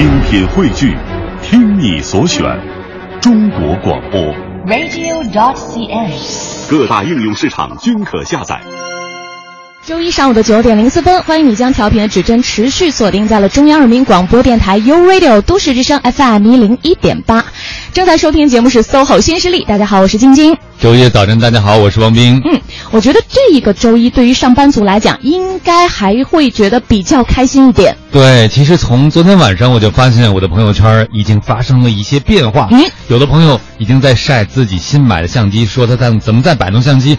精品汇聚，听你所选，中国广播。radio dot c s，。各大应用市场均可下载。周一上午的九点零四分，欢迎你将调频的指针持续锁定在了中央人民广播电台 u Radio 都市之声 FM 一零一点八。正在收听节目是 SOHO 新势力，大家好，我是晶晶。周一的早晨，大家好，我是王斌。嗯，我觉得这一个周一对于上班族来讲，应该还会觉得比较开心一点。对，其实从昨天晚上我就发现我的朋友圈已经发生了一些变化。嗯，有的朋友已经在晒自己新买的相机，说他在怎么在摆弄相机，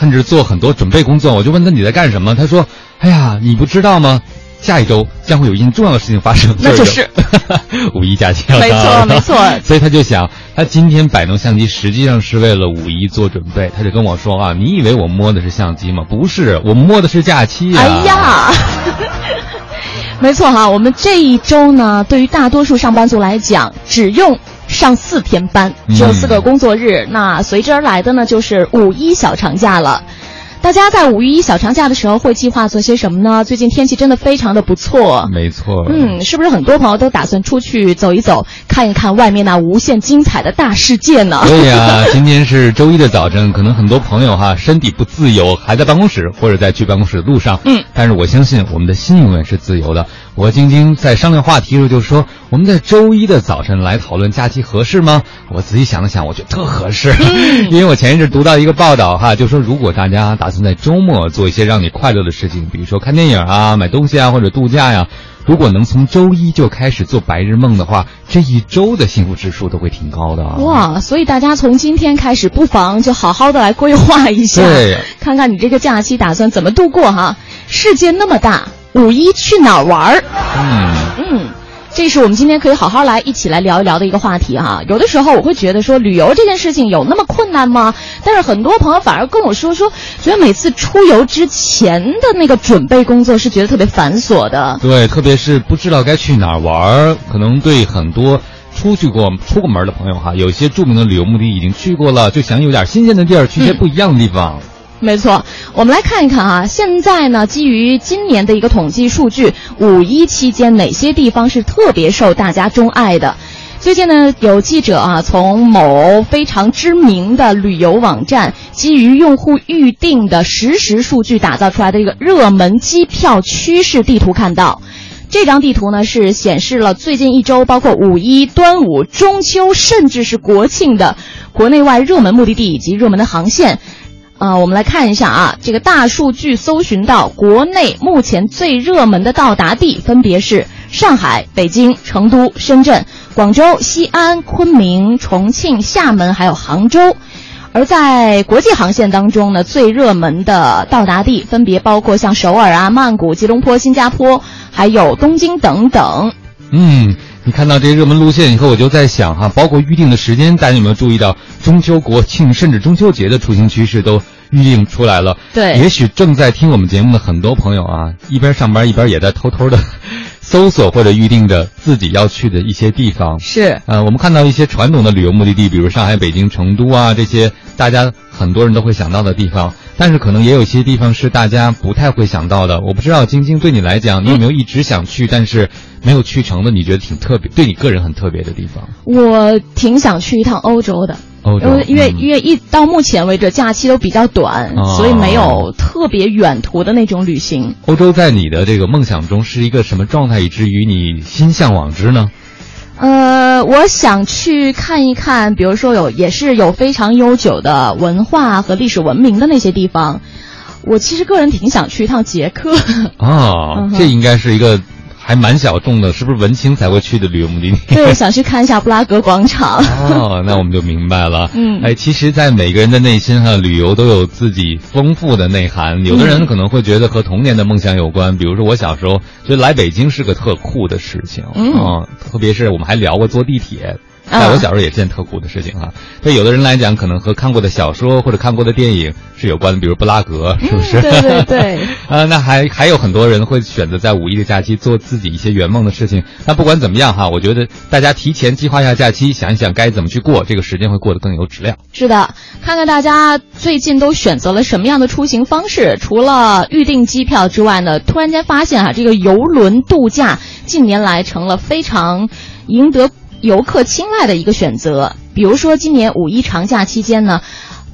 甚至做很多准备工作。我就问他你在干什么，他说：“哎呀，你不知道吗？下一周将会有一件重要的事情发生，那就是 五一假期要到没错。没错 所以他就想，他今天摆弄相机实际上是为了五一做准备。他就跟我说啊，你以为我摸的是相机吗？不是，我摸的是假期呀、哎呀，没错哈，我们这一周呢，对于大多数上班族来讲，只用上四天班，只有四个工作日。那随之而来的呢，就是五一小长假了。大家在五一小长假的时候会计划做些什么呢？最近天气真的非常的不错。没错，嗯，是不是很多朋友都打算出去走一走，看一看外面那无限精彩的大世界呢？对呀、今天是周一的早晨，可能很多朋友哈身体不自由，还在办公室或者在去办公室的路上。嗯，但是我相信我们的心永远是自由的。我和晶晶在商量话题的时候就说，我们在周一的早晨来讨论假期合适吗？我仔细想了想，我觉得特合适，因为我前一阵读到一个报道哈，就说如果大家打算在周末做一些让你快乐的事情，比如说看电影啊、买东西啊或者度假呀。如果能从周一就开始做白日梦的话，这一周的幸福指数都会挺高的啊。哇，所以大家从今天开始，不妨就好好的来规划一下，对看看你这个假期打算怎么度过哈。世界那么大，五一去哪儿玩儿？嗯，嗯，这是我们今天可以好好来一起来聊一聊的一个话题哈。有的时候我会觉得说，旅游这件事情有那么困难吗？但是很多朋友反而跟我说说，觉得每次出游之前的那个准备工作是觉得特别繁琐的。对，特别是不知道该去哪儿玩儿，可能对很多出去过、出过门的朋友哈，有些著名的旅游目的地已经去过了，就想有点新鲜的地儿，去一些嗯不一样的地方。没错，我们来看一看啊，现在呢，基于今年的一个统计数据，五一期间哪些地方是特别受大家钟爱的？最近呢，有记者啊，从某非常知名的旅游网站基于用户预定的实时数据打造出来的一个热门机票趋势地图看到。这张地图呢是显示了最近一周，包括五一、端午、中秋，甚至是国庆的国内外热门目的地以及热门的航线。啊、我们来看一下啊，这个大数据搜寻到国内目前最热门的到达地分别是上海、北京、成都、深圳、广州、西安、昆明、重庆、厦门，还有杭州。而在国际航线当中呢，最热门的到达地分别包括像首尔啊、曼谷、吉隆坡、新加坡，还有东京等等。嗯，你看到这些热门路线以后，我就在想哈，包括预定的时间，大家有没有注意到中秋、国庆甚至中秋节的出行趋势都预定出来了？对也许正在听我们节目的很多朋友啊，一边上班一边也在偷偷的搜索或者预定着自己要去的一些地方。是，呃，我们看到一些传统的旅游目的地，比如上海、北京、成都啊，这些大家很多人都会想到的地方。但是可能也有一些地方是大家不太会想到的。我不知道晶晶对你来讲，你有没有一直想去，但是没有去成的？你觉得挺特别，对你个人很特别的地方？我挺想去一趟欧洲的。欧洲因为，因为嗯因为一到目前为止假期都比较短，哦所以没有特别远途的那种旅行。欧洲在你的这个梦想中是一个什么状态，以至于你心向往之呢？呃，我想去看一看，比如说有也是有非常悠久的文化和历史文明的那些地方。我其实个人挺想去一趟捷克。哦 嗯，这应该是一个还蛮小众的，是不是文青才会去的旅游目的地？对，想去看一下布拉格广场。哦，那我们就明白了。嗯哎，其实，在每个人的内心哈，旅游都有自己丰富的内涵。有的人可能会觉得和童年的梦想有关，比如说我小时候觉得来北京是个特酷的事情，嗯啊特别是我们还聊过坐地铁。在我小时候也是件特苦的事情哈。对有的人来讲，可能和看过的小说或者看过的电影是有关的，比如布拉格，是不是？对对对。啊，那还还有很多人会选择在五一的假期做自己一些圆梦的事情。那不管怎么样哈，我觉得大家提前计划一下假期，想一想该怎么去过，这个时间会过得更有质量。是的，看看大家最近都选择了什么样的出行方式。除了预订机票之外呢，突然间发现啊，这个游轮度假近年来成了非常赢得游客青睐的一个选择。比如说，今年五一长假期间呢，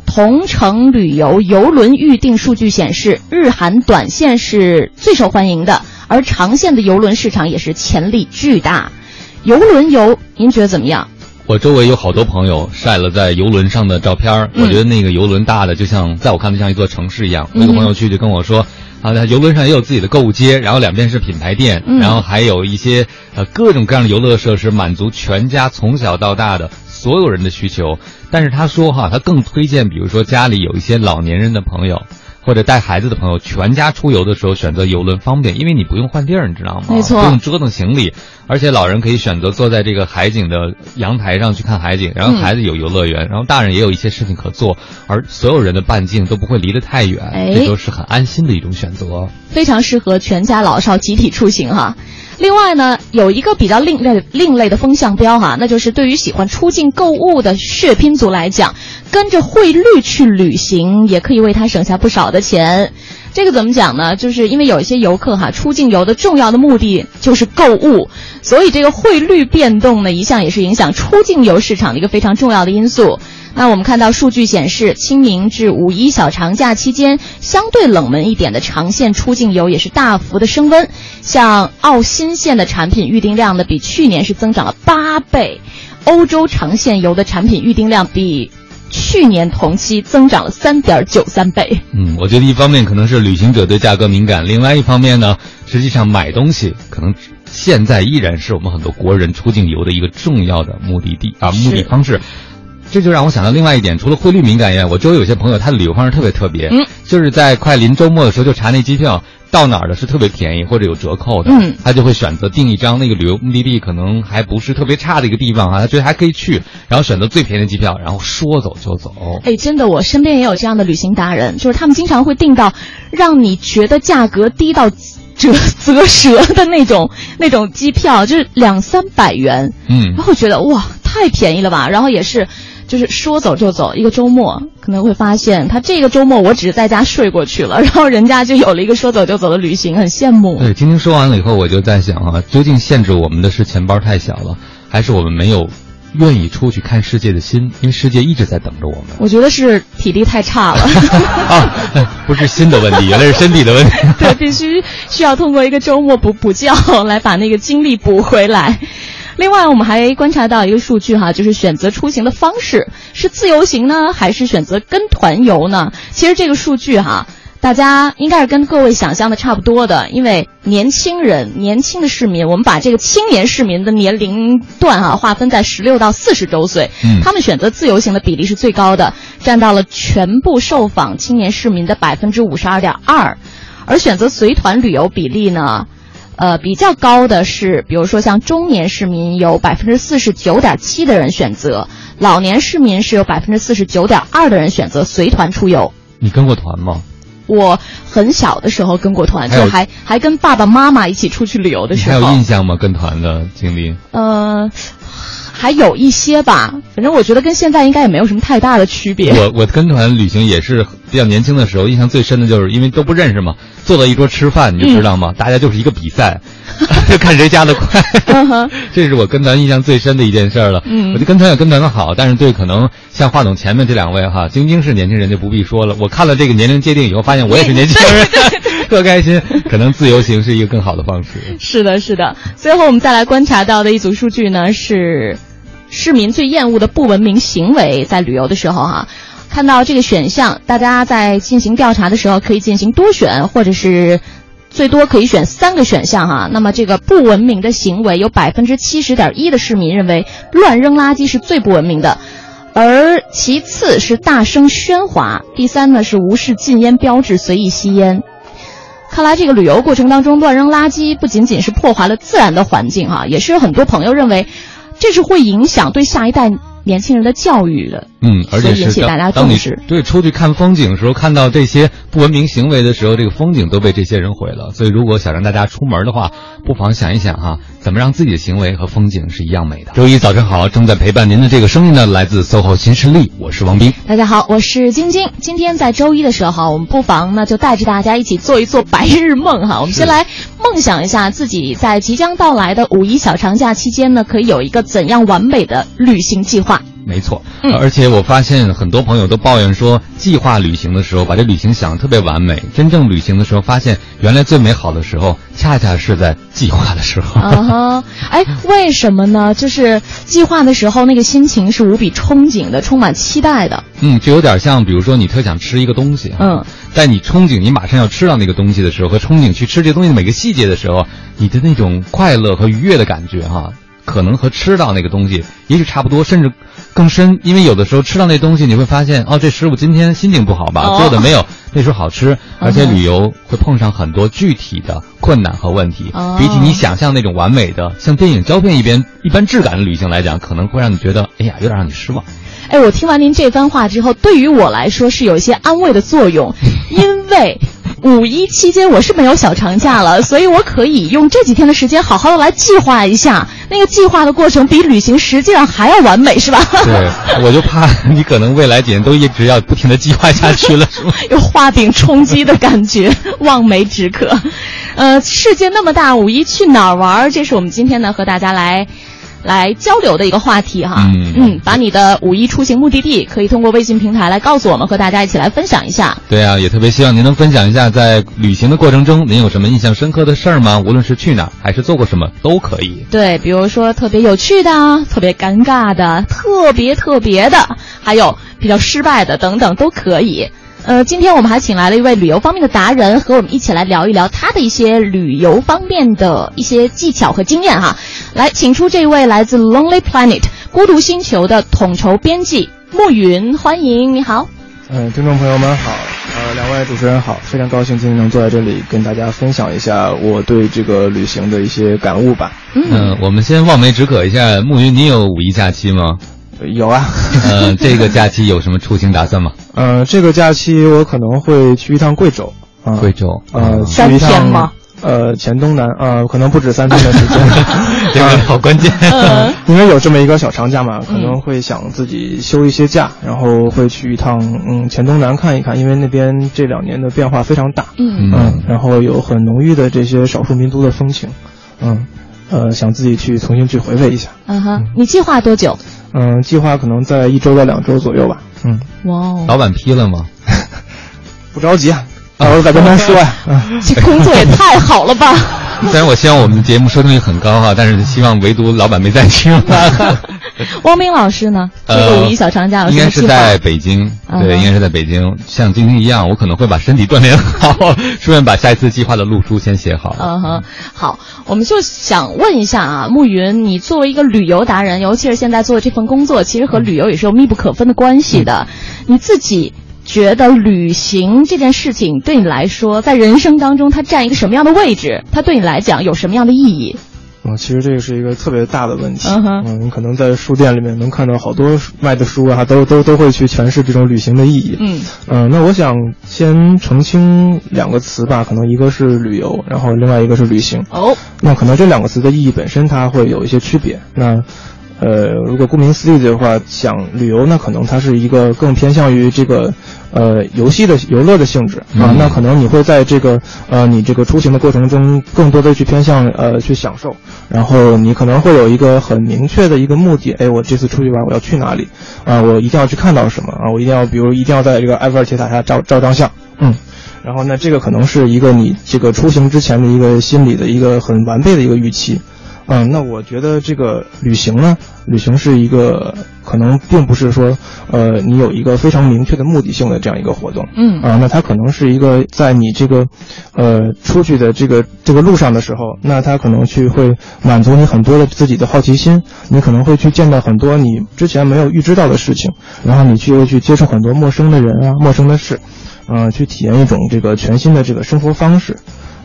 同城旅游游轮预订数据显示，日韩短线是最受欢迎的，而长线的游轮市场也是潜力巨大。游轮游，您觉得怎么样？我周围有好多朋友晒了在游轮上的照片我觉得那个游轮大的就像在我看来像一座城市一样。有个朋友去就跟我说，啊，在游轮上也有自己的购物街，然后两边是品牌店，然后还有一些呃各种各样的游乐设施，满足全家从小到大的所有人的需求。但是他说哈，他更推荐，比如说家里有一些老年人的朋友。或者带孩子的朋友，全家出游的时候选择游轮方便，因为你不用换地儿，你知道吗？没错，不用折腾行李，而且老人可以选择坐在这个海景的阳台上去看海景，然后孩子有游乐园，然后大人也有一些事情可做，而所有人的半径都不会离得太远，这都是很安心的一种选择，非常适合全家老少集体出行哈。另外呢，有一个比较另类另类的风向标哈，那就是对于喜欢出境购物的血拼族来讲，跟着汇率去旅行也可以为他省下不少的钱。这个怎么讲呢？就是因为有一些游客哈，出境游的重要的目的就是购物，所以这个汇率变动呢，一向也是影响出境游市场的一个非常重要的因素。那我们看到数据显示，清明至五一小长假期间，相对冷门一点的长线出境游也是大幅的升温。像澳新线的产品预订量呢，比去年是增长了八倍；欧洲长线游的产品预订量比去年同期增长了三点九三倍。嗯，我觉得一方面可能是旅行者对价格敏感，另外一方面呢，实际上买东西可能现在依然是我们很多国人出境游的一个重要的目的地啊，目的方式。这就让我想到另外一点，除了汇率敏感以外，我周围有些朋友他的旅游方式特别特别，嗯，就是在快临周末的时候就查那机票到哪儿的是特别便宜或者有折扣的，嗯，他就会选择订一张那个旅游目的地可能还不是特别差的一个地方啊，他觉得还可以去，然后选择最便宜的机票，然后说走就走。哎，真的，我身边也有这样的旅行达人，就是他们经常会订到让你觉得价格低到折 折折的那种那种机票，就是两三百元，嗯，然后觉得哇太便宜了吧，然后也是。就是说走就走，一个周末可能会发现，他这个周末我只是在家睡过去了，然后人家就有了一个说走就走的旅行，很羡慕。对，今天说完了以后，我就在想啊，究竟限制我们的是钱包太小了，还是我们没有愿意出去看世界的心？因为世界一直在等着我们。我觉得是体力太差了。啊，不是心的问题，原来是身体的问题。对，必须需要通过一个周末补补觉来把那个精力补回来。另外，我们还观察到一个数据哈，就是选择出行的方式是自由行呢，还是选择跟团游呢？其实这个数据哈，大家应该是跟各位想象的差不多的。因为年轻人、年轻的市民，我们把这个青年市民的年龄段哈划分在十六到四十周岁，嗯，他们选择自由行的比例是最高的，占到了全部受访青年市民的百分之五十二点二，而选择随团旅游比例呢？呃，比较高的是，比如说像中年市民有百分之四十九点七的人选择，老年市民是有百分之四十九点二的人选择随团出游。你跟过团吗？我很小的时候跟过团，就还还跟爸爸妈妈一起出去旅游的时候。还有印象吗？跟团的经历？呃。还有一些吧，反正我觉得跟现在应该也没有什么太大的区别。我我跟团旅行也是比较年轻的时候，印象最深的就是因为都不认识嘛，坐到一桌吃饭，你就知道吗？大家就是一个比赛，就看谁加的快。这是我跟团印象最深的一件事了。嗯，我就跟团也跟团的好，但是对可能像话筒前面这两位哈，晶晶是年轻人就不必说了。我看了这个年龄界定以后，发现我也是年轻人，特开心。可能自由行是一个更好的方式。是的，是的。最后我们再来观察到的一组数据呢是。市民最厌恶的不文明行为，在旅游的时候哈，看到这个选项，大家在进行调查的时候可以进行多选，或者是最多可以选三个选项哈。那么这个不文明的行为，有百分之七十点一的市民认为乱扔垃圾是最不文明的，而其次是大声喧哗，第三呢是无视禁烟标志随意吸烟。看来这个旅游过程当中乱扔垃圾不仅仅是破坏了自然的环境哈，也是有很多朋友认为。这是会影响对下一代年轻人的教育的。嗯，而且引是起大家当当你重视对出去看风景的时候，看到这些不文明行为的时候，这个风景都被这些人毁了。所以，如果想让大家出门的话，不妨想一想哈、怎么让自己的行为和风景是一样美的。周一早晨好，正在陪伴您的这个声音呢，来自 SOHO 新势力，我是王斌。大家好，我是晶晶。今天在周一的时候哈，我们不妨呢就带着大家一起做一做白日梦哈。我们先来梦想一下自己在即将到来的五一小长假期间呢，可以有一个怎样完美的旅行计划。没错，嗯而且我发现很多朋友都抱怨说，计划旅行的时候把这旅行想得特别完美，真正旅行的时候发现，原来最美好的时候，恰恰是在计划的时候。啊哈，哎，为什么呢？就是计划的时候，那个心情是无比憧憬的，充满期待的。嗯，就有点像，比如说你特想吃一个东西，嗯，在你憧憬你马上要吃到那个东西的时候，和憧憬去吃这个东西的每个细节的时候，你的那种快乐和愉悦的感觉哈、可能和吃到那个东西也许差不多，甚至更深。因为有的时候吃到那东西，你会发现，哦，这师傅今天心情不好吧，哦做的没有那时候好吃，而且旅游会碰上很多具体的困难和问题。哦比起你想象那种完美的，像电影胶片一般一般质感的旅行来讲，可能会让你觉得，哎呀，有点让你失望。哎，我听完您这番话之后，对于我来说是有一些安慰的作用，因为五一期间我是没有小长假了，所以我可以用这几天的时间好好的来计划一下。那个计划的过程比旅行实际上还要完美，是吧？对，我就怕你可能未来几年都一直要不停的计划下去了，是吗？有画饼充饥的感觉，望梅止渴。呃，世界那么大，五一去哪儿玩儿？这是我们今天呢和大家来。来交流的一个话题哈，嗯把你的五一出行目的地可以通过微信平台来告诉我们，和大家一起来分享一下。对啊，也特别希望您能分享一下，在旅行的过程中，您有什么印象深刻的事儿吗？无论是去哪儿，还是做过什么，都可以。对，比如说特别有趣的、特别尴尬的、特别特别的，还有比较失败的等等都可以。呃，今天我们还请来了一位旅游方面的达人，和我们一起来聊一聊他的一些旅游方面的一些技巧和经验哈。来，请出这位来自 Lonely Planet 孤独星球的统筹编辑暮云，欢迎，你好。嗯，听众朋友们好，呃，两位主持人好，非常高兴今天能坐在这里跟大家分享一下我对这个旅行的一些感悟吧。嗯，我们先望梅止渴一下，暮云，你有五一假期吗？呃有啊，呃，这个假期有什么出行打算吗？呃，这个假期我可能会去一趟贵州。啊、贵州，呃，啊去一趟三天吗？呃，黔东南啊、呃可能不止三天的时间。这个好关键。嗯 因为有这么一个小长假嘛，可能会想自己休一些假，然后会去一趟嗯黔东南看一看，因为那边这两年的变化非常大。嗯嗯嗯，然后有很浓郁的这些少数民族的风情，嗯，呃，想自己去重新去回味一下，嗯哼，你计划多久？嗯，计划可能在一周到两周左右吧，嗯，哇哦，老板批了吗？不着急啊，啊，我再跟他说呀、嗯，这工作也太好了吧！虽然我希望我们的节目收听率很高哈，但是希望唯独老板没在听。汪冰老师呢？这呃个五一小长假有应该是？在北京，对，应该是在北京。像今天一样，我可能会把身体锻炼好，顺便把下一次计划的路书先写好。嗯哼，好，我们就想问一下啊，暮云，你作为一个旅游达人，尤其是现在做的这份工作，其实和旅游也是有密不可分的关系的。你自己觉得旅行这件事情对你来说，在人生当中它占一个什么样的位置？它对你来讲有什么样的意义？嗯，其实这个是一个特别大的问题，嗯哼嗯，你可能在书店里面能看到好多卖的书啊，都都都会去诠释这种旅行的意义，嗯嗯，那我想先澄清两个词吧，可能一个是旅游，然后另外一个是旅行。哦，那可能这两个词的意义本身它会有一些区别。那，呃，如果顾名思义的话，想旅游，那可能它是一个更偏向于这个，呃，游戏的游乐的性质啊。嗯那可能你会在这个呃你这个出行的过程中，更多的去偏向呃去享受，然后你可能会有一个很明确的一个目的，哎，我这次出去玩我要去哪里啊？我一定要去看到什么啊？我一定要，比如一定要在这个埃菲尔铁塔下照照张相，嗯。然后呢，这个可能是一个你这个出行之前的一个心理的一个很完备的一个预期，嗯，那我觉得这个旅行呢，旅行是一个可能并不是说，呃，你有一个非常明确的目的性的这样一个活动，嗯啊，那它可能是一个在你这个，呃，出去的这个这个路上的时候，那它可能去会满足你很多的自己的好奇心，你可能会去见到很多你之前没有预知到的事情，然后你去又去接触很多陌生的人啊、陌生的事，呃，去体验一种这个全新的这个生活方式。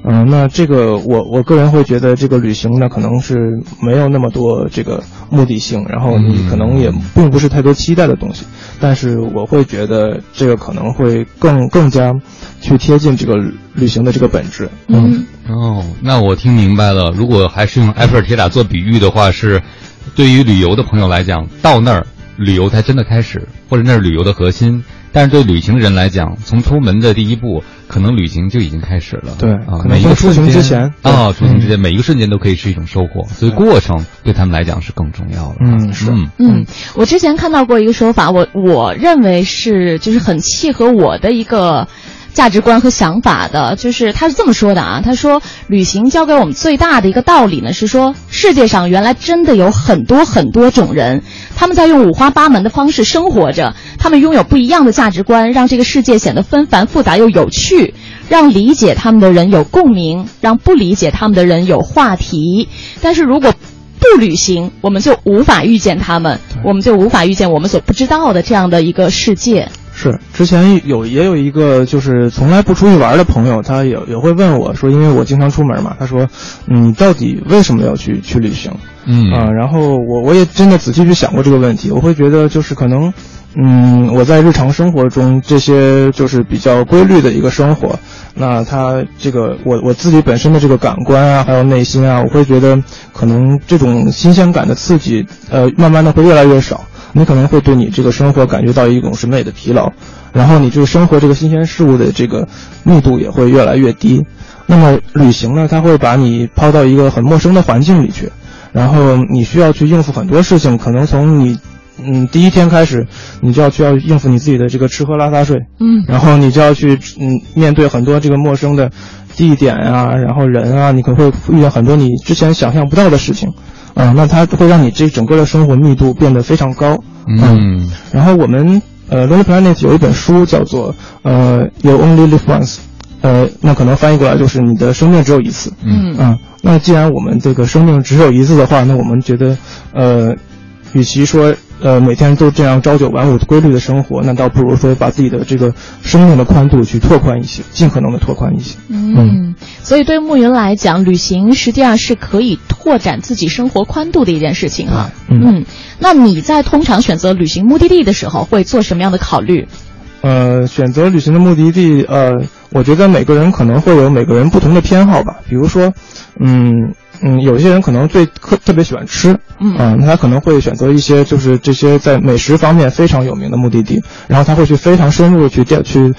嗯，那这个我我个人会觉得这个旅行呢，可能是没有那么多这个目的性，然后你可能也并不是太多期待的东西，但是我会觉得这个可能会更更加去贴近这个旅行的这个本质。嗯，哦，那我听明白了。如果还是用埃菲尔铁塔做比喻的话，是对于旅游的朋友来讲，到那儿旅游才真的开始，或者那是旅游的核心。但是对旅行人来讲，从出门的第一步，可能旅行就已经开始了。对啊，可能每一个出行之前啊，出行之前每一个瞬间都可以是一种收获，所以过程对他们来讲是更重要的。嗯是嗯嗯，我之前看到过一个说法，我我认为是就是很契合我的一个价值观和想法的，就是他是这么说的啊，他说旅行教给我们最大的一个道理呢是说，世界上原来真的有很多很多种人，他们在用五花八门的方式生活着，他们拥有不一样的价值观，让这个世界显得纷繁复杂又有趣。让理解他们的人有共鸣，让不理解他们的人有话题。但是如果不旅行，我们就无法遇见他们，我们就无法遇见我们所不知道的这样的一个世界。是，之前有也有一个就是从来不出去玩的朋友，他也也会问我说，因为我经常出门嘛，他说，你，到底为什么要去去旅行？嗯。啊，然后我我也真的仔细去想过这个问题，我会觉得就是可能，嗯，我在日常生活中这些就是比较规律的一个生活，那他这个我我自己本身的这个感官啊，还有内心啊，我会觉得可能这种新鲜感的刺激，呃，慢慢的会越来越少，你可能会对你这个生活感觉到一种审美的疲劳，然后你这个生活这个新鲜事物的这个密度也会越来越低。那么旅行呢，它会把你抛到一个很陌生的环境里去。然后你需要去应付很多事情，可能从你，嗯，第一天开始，你就要去要应付你自己的这个吃喝拉撒睡，嗯然后你就要去，嗯，面对很多这个陌生的地点啊，然后人啊，你可能会遇见很多你之前想象不到的事情，啊，那它会让你这整个的生活密度变得非常高，嗯。然后我们呃，Lonely Planet 有一本书叫做呃，You Only Live Once，呃，那可能翻译过来就是你的生命只有一次，嗯。啊，那既然我们这个生命只有一次的话，那我们觉得，呃，与其说呃每天都这样朝九晚五规律的生活，那倒不如说把自己的这个生命的宽度去拓宽一些，尽可能的拓宽一些。嗯，所以对暮云来讲，旅行实际上是可以拓展自己生活宽度的一件事情哈。嗯嗯，那你在通常选择旅行目的地的时候，会做什么样的考虑？呃，选择旅行的目的地，呃，我觉得每个人可能会有每个人不同的偏好吧。比如说，嗯嗯，有些人可能最特特别喜欢吃，嗯啊，那他可能会选择一些就是这些在美食方面非常有名的目的地，然后他会去非常深入的去调去。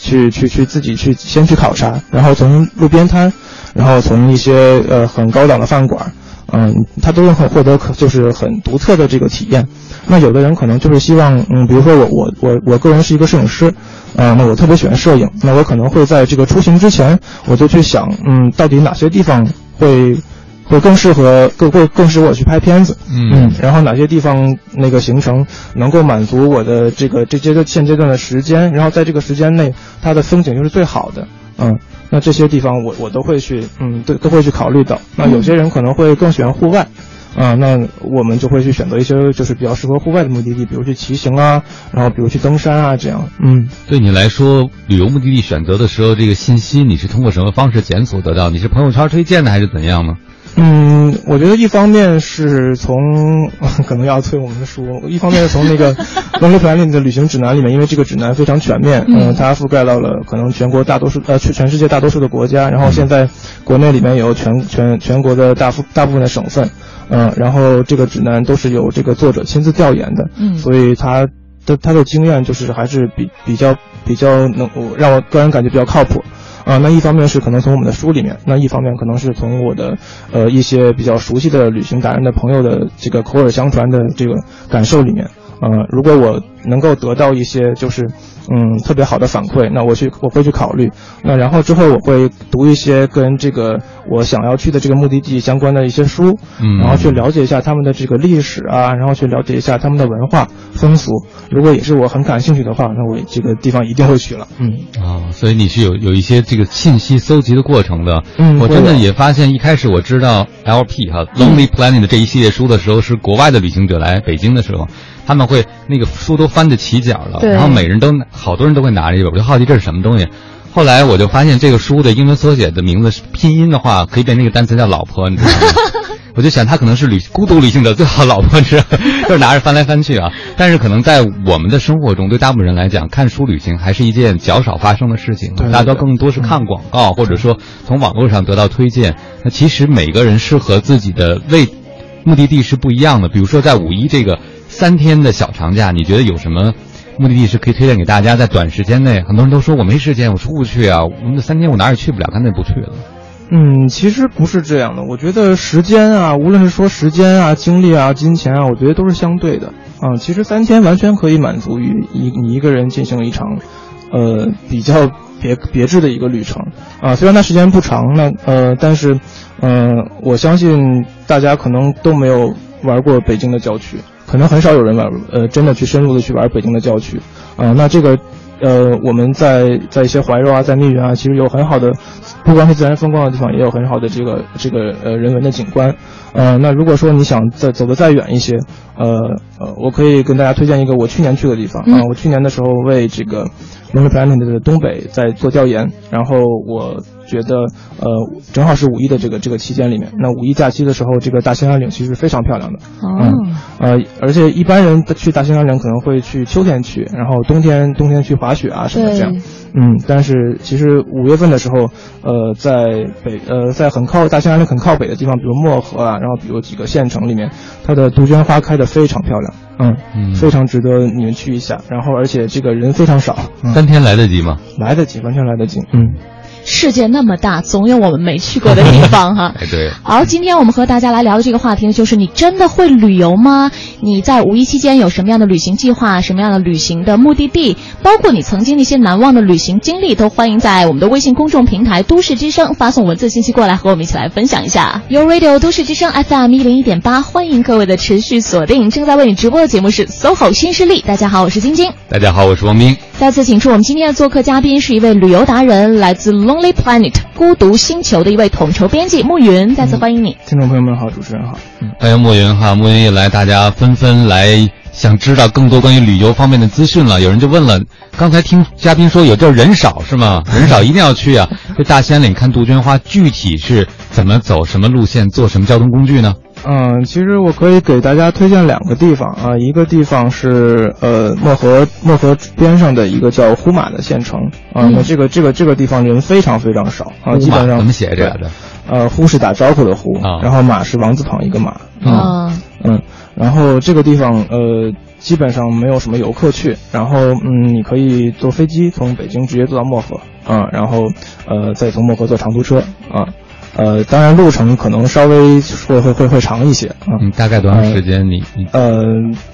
去去去自己去先去考察，然后从路边摊，然后从一些呃很高档的饭馆，嗯，他都会获得可就是很独特的这个体验。那有的人可能就是希望，嗯，比如说我我我我个人是一个摄影师，啊、那我特别喜欢摄影，那我可能会在这个出行之前，我就去想，嗯，到底哪些地方会会更适合更更更适合我去拍片子，嗯然后哪些地方那个行程能够满足我的这个这阶段现阶段的时间，然后在这个时间内它的风景又是最好的，嗯，那这些地方我我都会去，嗯，都都会去考虑到。那有些人可能会更喜欢户外。啊，那我们就会去选择一些就是比较适合户外的目的地，比如去骑行啊，然后比如去登山啊，这样。嗯，对你来说，旅游目的地选择的时候，这个信息你是通过什么方式检索得到？你是朋友圈推荐的还是怎样呢？嗯，我觉得一方面是从 可能要催我们的书，一方面是从那个 Lonely Planet 的旅行指南里面，因为这个指南非常全面，嗯、它覆盖到了可能全国大多数呃全全世界大多数的国家，然后现在国内里面有全全全国的大部大部分的省份，嗯、然后这个指南都是由这个作者亲自调研的，嗯所以他的他的经验就是还是比比较比较能我让我个人感觉比较靠谱。啊，那一方面是可能从我们的书里面，那一方面可能是从我的呃一些比较熟悉的旅行达人的朋友的这个口耳相传的这个感受里面，呃，如果我能够得到一些就是嗯特别好的反馈，那我去我会去考虑，那然后之后我会读一些跟这个我想要去的这个目的地相关的一些书，嗯。然后去了解一下他们的这个历史啊，然后去了解一下他们的文化风俗，如果也是我很感兴趣的话，那我这个地方一定会去了，嗯。啊、所以你是有有一些这个信息搜集的过程的。嗯我真的也发现，一开始我知道 LP 哈、Lonely Planet 的这一系列书的时候，是国外的旅行者来北京的时候，他们会那个书都翻得起角了，对。然后每人都好多人都会拿着一本，我就好奇这是什么东西。后来我就发现这个书的英文缩写的名字是拼音的话，可以变成一个单词叫“老婆”，你知道吗？我就想他可能是旅孤独旅行者最好老婆，是就是拿着翻来翻去啊。但是可能在我们的生活中，对大部分人来讲，看书旅行还是一件较少发生的事情。对对大家更多是看广告，或者说从网络上得到推荐。那其实每个人适合自己的位目的地是不一样的。比如说在五一这个三天的小长假，你觉得有什么？目的地是可以推荐给大家，在短时间内，很多人都说我没时间，我出不去啊，我们这三天我哪也去不了，干脆不去了。嗯，其实不是这样的。我觉得时间啊，无论是说时间啊、精力啊、金钱啊，我觉得都是相对的啊。其实三天完全可以满足于一你一个人进行一场，呃，比较别别致的一个旅程啊。虽然它时间不长，那呃，但是，呃，我相信大家可能都没有玩过北京的郊区，可能很少有人玩，呃，真的去深入的去玩北京的郊区啊。那这个。呃，我们在在一些怀柔啊，在密云啊，其实有很好的，不光是自然风光的地方，也有很好的这个这个呃人文的景观。呃，那如果说你想再走得再远一些，呃呃，我可以跟大家推荐一个我去年去的地方啊。我去年的时候为这个 Lonely Planet 的东北在做调研，然后我觉得呃正好是五一的这个这个期间里面，那五一假期的时候，这个大兴安岭其实非常漂亮的。嗯呃，而且一般人去大兴安岭可能会去秋天去，然后冬天冬天去滑雪啊什么这样。嗯，但是其实五月份的时候，呃，在北呃在很靠大兴安岭很靠北的地方，比如漠河啊，然后比如几个县城里面，它的杜鹃花开的非常漂亮，嗯，嗯非常值得你们去一下。然后而且这个人非常少，嗯、三天来得及吗？来得及，完全来得及。嗯。世界那么大，总有我们没去过的地方哈。哎，对。好，今天我们和大家来聊的这个话题呢，就是你真的会旅游吗？你在五一期间有什么样的旅行计划？什么样的旅行的目的地？包括你曾经那些难忘的旅行经历，都欢迎在我们的微信公众平台“都市之声”发送文字信息过来，和我们一起来分享一下。You Radio 都市之声 FM 一零一点八，欢迎各位的持续锁定。正在为你直播的节目是 SOHO 新势力。大家好，我是晶晶。大家好，我是王斌。再次请出我们今天的做客嘉宾是一位旅游达人，来自 Lonely Planet 孤独星球的一位统筹编辑暮云。再次欢迎你，听众朋友们好，主持人好。嗯，欢迎暮云哈，暮云一来，大家纷纷纷来想知道更多关于旅游方面的资讯了。有人就问了，刚才听嘉宾说有地儿人少是吗？人少一定要去啊！这大兴安岭看杜鹃花，具体是怎么走，什么路线，坐什么交通工具呢？嗯，其实我可以给大家推荐两个地方啊，一个地方是呃漠河漠河边上的一个叫呼玛的县城啊，那这个这个这个地方人非常非常少啊，基本上怎么写这个的？呃，呼是打招呼的呼，啊然后马是王字旁一个马，啊，嗯，然后这个地方呃基本上没有什么游客去，然后嗯你可以坐飞机从北京直接坐到漠河啊，然后呃再从漠河坐长途车啊。呃，当然路程可能稍微会会会会长一些啊。嗯，大概多长时间？你你呃，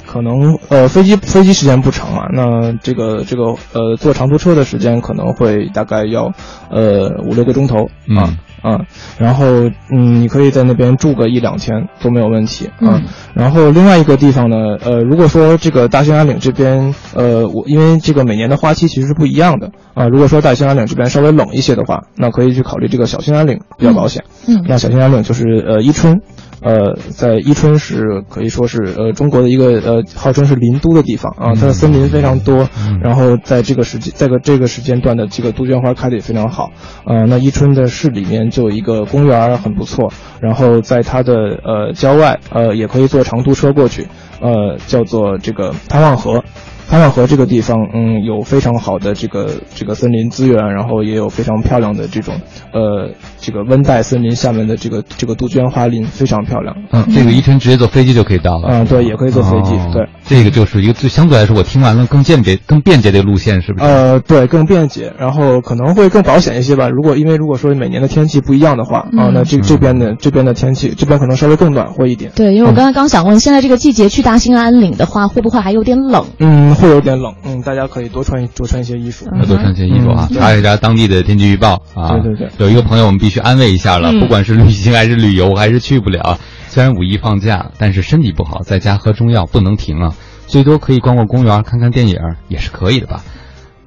可能呃飞机飞机时间不长啊，那这个这个呃坐长途车的时间可能会大概要呃五六个钟头啊。啊，然后嗯，你可以在那边住个一两天都没有问题啊。然后另外一个地方呢，呃，如果说这个大兴安岭这边，呃，我因为这个每年的花期其实是不一样的啊。如果说大兴安岭这边稍微冷一些的话，那可以去考虑这个小兴安岭比较保险。嗯，那小兴安岭就是呃伊春。呃，在伊春是可以说是呃中国的一个呃号称是林都的地方啊，它的森林非常多，然后在这个时间这个这个时间段的这个杜鹃花开的也非常好，呃，那伊春的市里面就有一个公园很不错，然后在它的呃郊外呃也可以坐长途车过去，呃叫做这个潘望河。潘望河这个地方，嗯，有非常好的这个这个森林资源，然后也有非常漂亮的这种，呃，这个温带森林下面的这个这个杜鹃花林非常漂亮。嗯，这个宜春直接坐飞机就可以到了。嗯，对，也可以坐飞机。哦对，这个就是一个最相对来说，我听完了更便捷、更便捷的路线，是不是？呃，对，更便捷，然后可能会更保险一些吧。如果因为如果说每年的天气不一样的话，啊，那这这边的这边的天气，这边可能稍微更暖和一点。对，因为我刚才刚想问，现在这个季节去大兴安岭的话，会不会还有点冷？嗯，会有点冷，嗯，大家可以多穿多穿一些衣服。要多穿些衣服啊，查一查当地的天气预报啊。对对对有一个朋友我们必须安慰一下了，嗯不管是旅行还是旅游，还是去不了。虽然五一放假，但是身体不好，在家喝中药不能停啊。最多可以逛逛公园，看看电影也是可以的吧。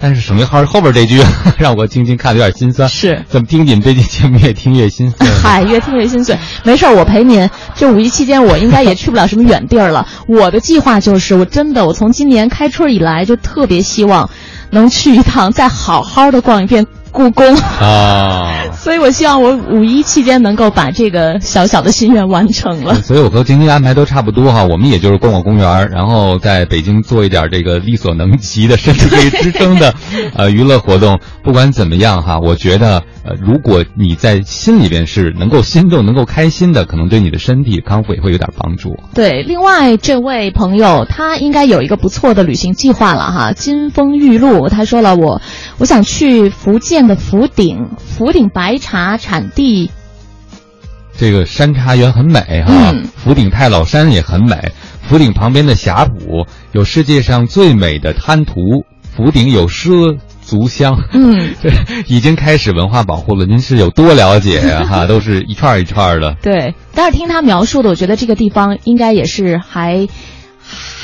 但是省略号后边这句 让我静静看的有点心酸。是怎么听你们这期节目越听越心碎？嗨，越听越心碎。没事儿，我陪您。这五一期间，我应该也去不了什么远地儿了。我的计划就是，我真的，我从今年开春以来就特别希望能去一趟，再好好的逛一遍故宫啊。所以我希望我五一期间能够把这个小小的心愿完成了。所以我和晶晶安排都差不多哈，我们也就是逛逛公园，然后在北京做一点这个力所能及的，甚至可以支撑的，呃，娱乐活动。不管怎么样哈，我觉得呃，如果你在心里边是能够心动、能够开心的，可能对你的身体康复也会有点帮助。对，另外这位朋友他应该有一个不错的旅行计划了哈。金风玉露他说了，我我想去福建的福鼎，福鼎白茶产地。这个山茶园很美哈，福鼎太老山也很美，福鼎旁边的霞浦有世界上最美的滩涂，福鼎有畲。族乡，嗯，这 已经开始文化保护了。您是有多了解呀？哈，都是一串一串的。对，但是听他描述的，我觉得这个地方应该也是还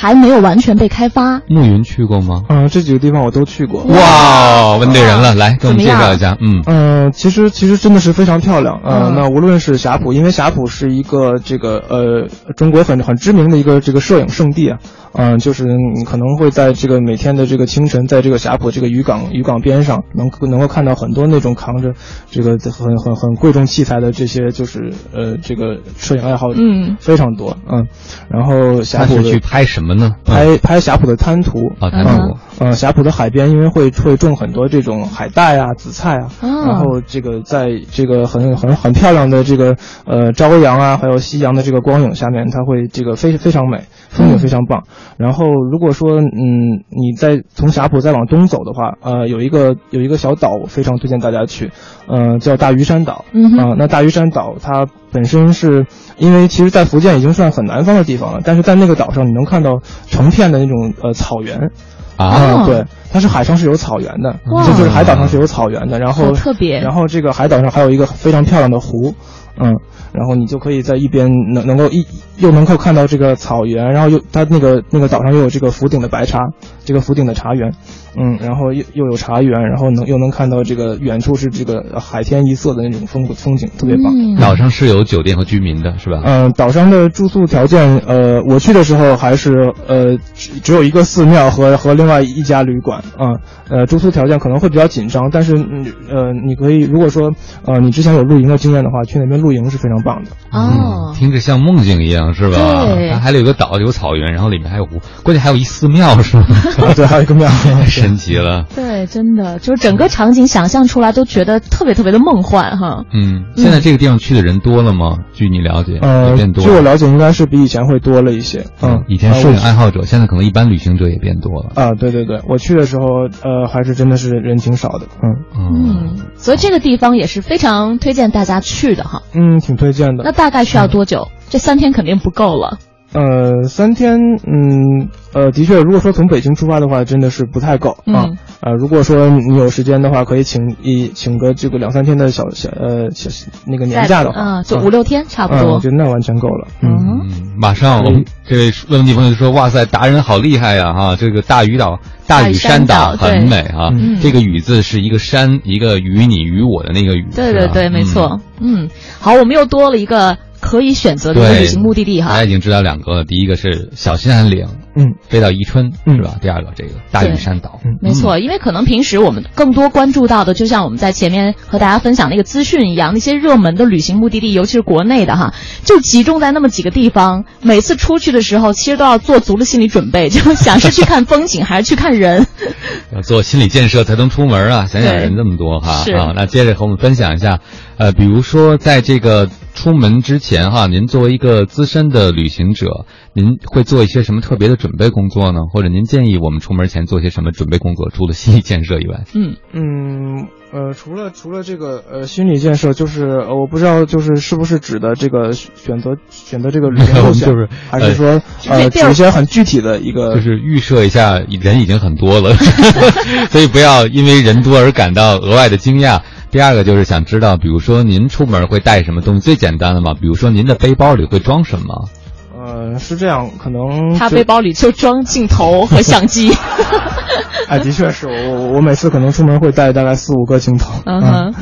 还没有完全被开发。暮云去过吗？嗯，这几个地方我都去过。哇，问对人了，来给我们介绍一下。嗯嗯，其实其实真的是非常漂亮。嗯，那无论是霞浦，因为霞浦是一个这个呃中国很很知名的一个这个摄影圣地啊。嗯，就是你可能会在这个每天的这个清晨，在这个霞浦这个渔港渔港边上，能能够看到很多那种扛着这个很很很贵重器材的这些就是呃这个摄影爱好者，嗯，非常多，嗯，然后霞浦去拍什么呢？拍拍霞浦的滩涂啊，滩涂，嗯，霞浦的海边因为会会种很多这种海带啊、紫菜啊，然后这个在这个很很很漂亮的这个呃朝阳啊，还有夕阳的这个光影下面，它会这个非非常美，风景非常棒。然后，如果说，嗯，你在从霞浦再往东走的话，呃，有一个有一个小岛，我非常推荐大家去，呃，叫大屿山岛。嗯啊，那大屿山岛它本身是因为其实，在福建已经算很南方的地方了，但是在那个岛上你能看到成片的那种呃草原。啊，对，它是海上是有草原的，就就是海岛上是有草原的。然后特别，然后这个海岛上还有一个非常漂亮的湖，嗯。然后你就可以在一边能能够一又能够看到这个草原，然后又它那个那个岛上又有这个福鼎的白茶，这个福鼎的茶园，嗯，然后又又有茶园，然后能又能看到这个远处是这个海天一色的那种风风景，特别棒。岛上是有酒店和居民的，是吧？嗯，岛上的住宿条件，呃，我去的时候还是呃只有一个寺庙和和另外一家旅馆啊，呃，住宿条件可能会比较紧张，但是呃，你可以如果说呃你之前有露营的经验的话，去那边露营是非常。棒的哦，听着像梦境一样，是吧？对，它还有个岛，有草原，然后里面还有湖，关键还有一寺庙，是吗？对，还有一个庙，神奇了。对，真的，就是整个场景想象出来都觉得特别特别的梦幻哈。嗯，现在这个地方去的人多了吗？据你了解，呃，变多。据我了解，应该是比以前会多了一些。嗯，以前摄影爱好者，现在可能一般旅行者也变多了。啊，对对对，我去的时候，呃，还是真的是人挺少的。嗯嗯，所以这个地方也是非常推荐大家去的哈。嗯，挺推荐的。那大概需要多久？这三天肯定不够了。呃，三天，嗯，呃，的确，如果说从北京出发的话，真的是不太够啊。呃，如果说你有时间的话，可以请一请个这个两三天的小小呃小那个年假的话，啊，就五六天差不多。我觉得那完全够了。嗯，马上我们这位问问题朋友说，哇塞，达人好厉害呀！哈，这个大屿岛、大屿山岛很美哈。这个屿字是一个山，一个与你与我的那个屿。对对对，没错。嗯，好，我们又多了一个。可以选择的一个旅行目的地哈，大家已经知道两个了。第一个是小兴安岭，嗯，飞到宜春，嗯是吧？第二个这个大屿山岛，没错。因为可能平时我们更多关注到的，就像我们在前面和大家分享那个资讯一样，那些热门的旅行目的地，尤其是国内的哈，就集中在那么几个地方。每次出去的时候，其实都要做足了心理准备，就想是去看风景还是去看人，要做心理建设才能出门啊！想想人这么多哈啊，那接着和我们分享一下，呃，比如说在这个。出门之前哈，您作为一个资深的旅行者，您会做一些什么特别的准备工作呢？或者您建议我们出门前做些什么准备工作？除了心理建设以外，嗯嗯呃，除了除了这个呃心理建设，就是呃我不知道就是是不是指的这个选择选择这个旅行路线，就是还是说呃指一些很具体的一个，就是预设一下人已经很多了，所以不要因为人多而感到额外的惊讶。第二个就是想知道，比如说您出门会带什么东西？最简单的嘛，比如说您的背包里会装什么？呃，是这样，可能他背包里就装镜头和相机。哎，的确是我我我每次可能出门会带大概四五个镜头。嗯哼。嗯，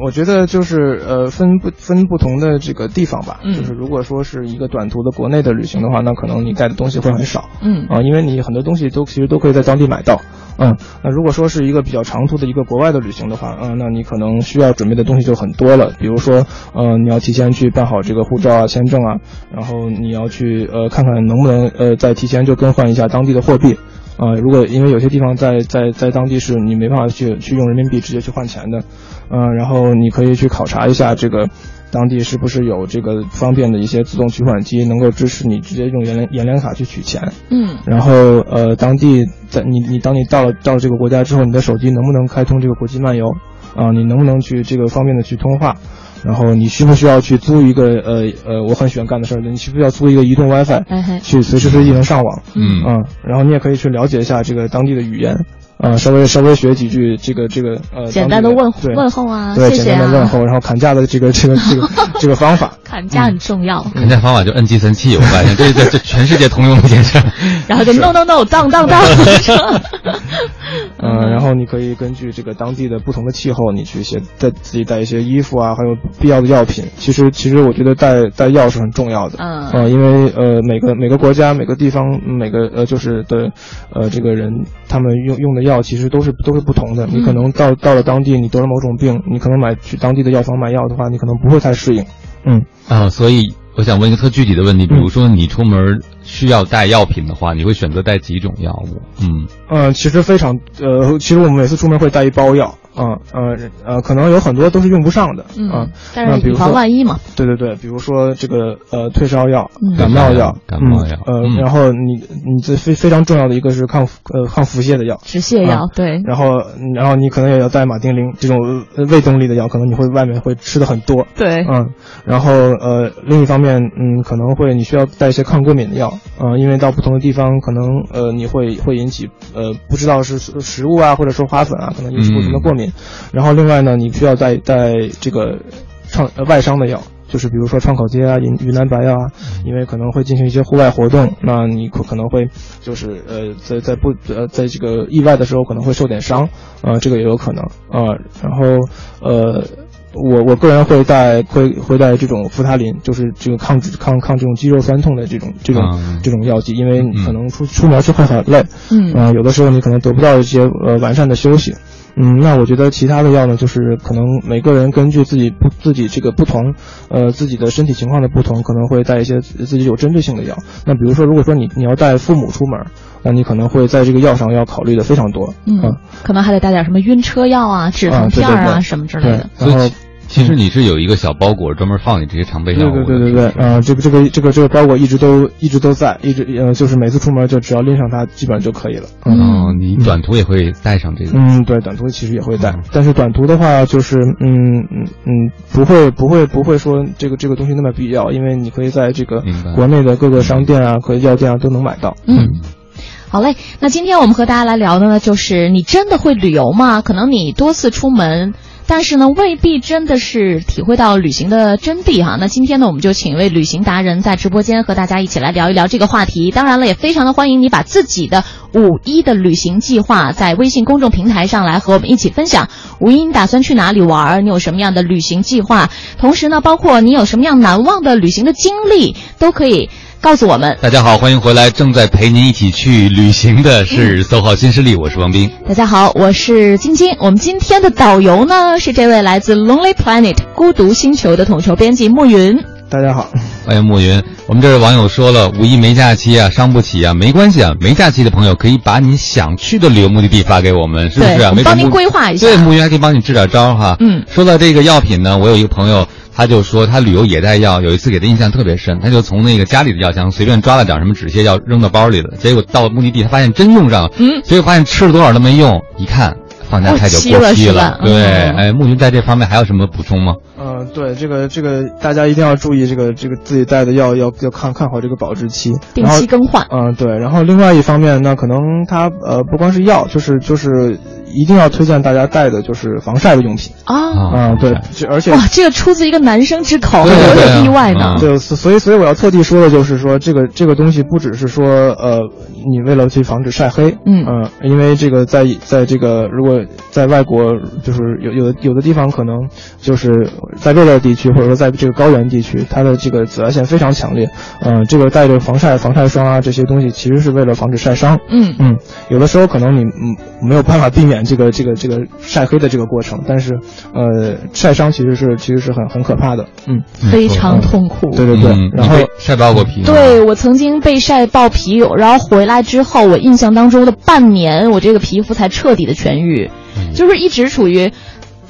我觉得就是呃，分不分不同的这个地方吧。嗯就是如果说是一个短途的国内的旅行的话，那可能你带的东西会很少。嗯啊，因为你很多东西都其实都可以在当地买到。嗯，那如果说是一个比较长途的一个国外的旅行的话，嗯，那你可能需要准备的东西就很多了。比如说，呃，你要提前去办好这个护照啊、签证啊，然后你要去呃看看能不能呃再提前就更换一下当地的货币。啊、如果因为有些地方在在在当地是你没办法去去用人民币直接去换钱的，嗯、然后你可以去考察一下这个当地是不是有这个方便的一些自动取款机，能够支持你直接用银联银联卡去取钱。嗯然后呃，当地在你你当你到了到了这个国家之后，你的手机能不能开通这个国际漫游啊、你能不能去这个方便的去通话？然后你需不需要去租一个呃呃，我很喜欢干的事儿，你需不需要租一个移动 WiFi，去随时随地能上网？嗯啊、然后你也可以去了解一下这个当地的语言，啊、稍微稍微学几句这个这个呃简单的问问候啊，对谢谢啊。简单的问候，然后砍价的这个这个这个这个方法。砍价很重要，砍价方法就摁计算器，我发现这这这全世界通用的一件事。然后就 no no no 当当当。嗯，然后你可以根据这个当地的不同的气候，你去携带自己带一些衣服啊，还有必要的药品。其实，其实我觉得带带药是很重要的。嗯呃，因为呃每个每个国家每个地方每个呃就是的呃这个人他们用用的药其实都是都是不同的。你可能到到了当地，你得了某种病，你可能买去当地的药房买药的话，你可能不会太适应。嗯。啊，所以我想问一个特具体的问题，比如说你出门需要带药品的话，你会选择带几种药物？嗯嗯，其实非常呃，其实我们每次出门会带一包药，啊呃呃，可能有很多都是用不上的，嗯啊，但是以防那比如说万一嘛。对对对，比如说这个呃退烧药嗯、感冒药、感冒药嗯呃，嗯然后你你这非非常重要的一个是抗呃抗腹泻的药，止泻药啊，对，然后然后你可能也要带马丁啉这种呃胃动力的药，可能你会外面会吃的很多，对，嗯，然后呃，另一方面，嗯，可能会你需要带一些抗过敏的药，嗯，因为到不同的地方，可能呃你会会引起呃不知道是食食物啊，或者说花粉啊，可能引起不同的过敏。然后另外呢，你需要带带这个创呃外伤的药。就是比如说创口贴啊、云云南白药啊，因为可能会进行一些户外活动，那你可可能会就是呃在在不呃在这个意外的时候可能会受点伤，呃这个也有可能啊、然后呃我我个人会带会会带这种扶他林，就是这个抗抗抗这种肌肉酸痛的这种这种、嗯这种药剂，因为你嗯可能出、出门就会很累，嗯呃，有的时候你可能得不到一些呃完善的休息。嗯，那我觉得其他的药呢，就是可能每个人根据自己不自己这个不同，呃，自己的身体情况的不同，可能会带一些自己有针对性的药。那比如说，如果说你你要带父母出门，那你可能会在这个药上要考虑的非常多。嗯，可能还得带点什么晕车药啊、止疼片儿啊对对什么之类的。，然后其实你是有一个小包裹专门放你这些常备药物的。对对对对对，啊、这个这个这个这个包裹一直都一直都在，一直呃，就是每次出门就只要拎上它，基本上就可以了。嗯哦，你短途也会带上这个。嗯，对，短途其实也会带嗯，但是短途的话，就是嗯嗯嗯，不会不会不会说这个这个东西那么必要，因为你可以在这个国内的各个商店啊和药店啊都能买到。嗯，好嘞，那今天我们和大家来聊的呢，就是你真的会旅游吗？可能你多次出门。但是呢，未必真的是体会到旅行的真谛哈。那今天呢，我们就请一位旅行达人在直播间和大家一起来聊一聊这个话题。当然了，也非常的欢迎你把自己的五一的旅行计划在微信公众平台上来和我们一起分享。五一你打算去哪里玩？你有什么样的旅行计划？同时呢，包括你有什么样难忘的旅行的经历，都可以告诉我们。大家好，欢迎回来！正在陪您一起去旅行的是搜号新势力，我是王斌。大家好，我是晶晶。我们今天的导游呢是这位来自 Lonely Planet 孤独星球的统筹编辑暮云。大家好，欢迎暮云。我们这位网友说了，五一没假期啊，伤不起啊，没关系啊，没假期的朋友可以把你想去的旅游目的地发给我们，是不是啊？帮您规划一下对，暮云还可以帮你支点招哈。嗯说到这个药品呢，我有一个朋友。他就说他旅游也带药，有一次给他印象特别深，他就从那个家里的药箱随便抓了点什么止泻药扔到包里了，结果到目的地他发现真用上了，嗯结果发现吃了多少都没用，一看放假太久过期了对，嗯哎，木云在这方面还有什么补充吗？嗯，对这个这个大家一定要注意，这个这个自己带的药要要看看好这个保质期，定然后期更换。嗯，对。然后另外一方面呢，可能它呃不光是药，就是就是一定要推荐大家带的就是防晒的用品。啊啊，对，这而且哇，这个出自一个男生之口，有点意外呢。嗯对，所所以所以我要特地说的就是说，这个这个东西不只是说呃，你为了去防止晒黑，嗯。呃因为这个在在这个如果在外国，就是有有的有的地方可能就是在热带地区或者说在这个高原地区，它的这个紫外线非常强烈，呃，这个带着防晒防晒霜啊这些东西，其实是为了防止晒伤。嗯。嗯，有的时候可能你嗯没有办法避免这个这个这个晒黑的这个过程，但是呃晒伤其实是其实是很很可怕的。嗯，非常痛苦。对对对，嗯然后晒爆过皮？对我曾经被晒爆皮，然后回来之后，我印象当中的半年，我这个皮肤才彻底的痊愈，嗯就是一直处于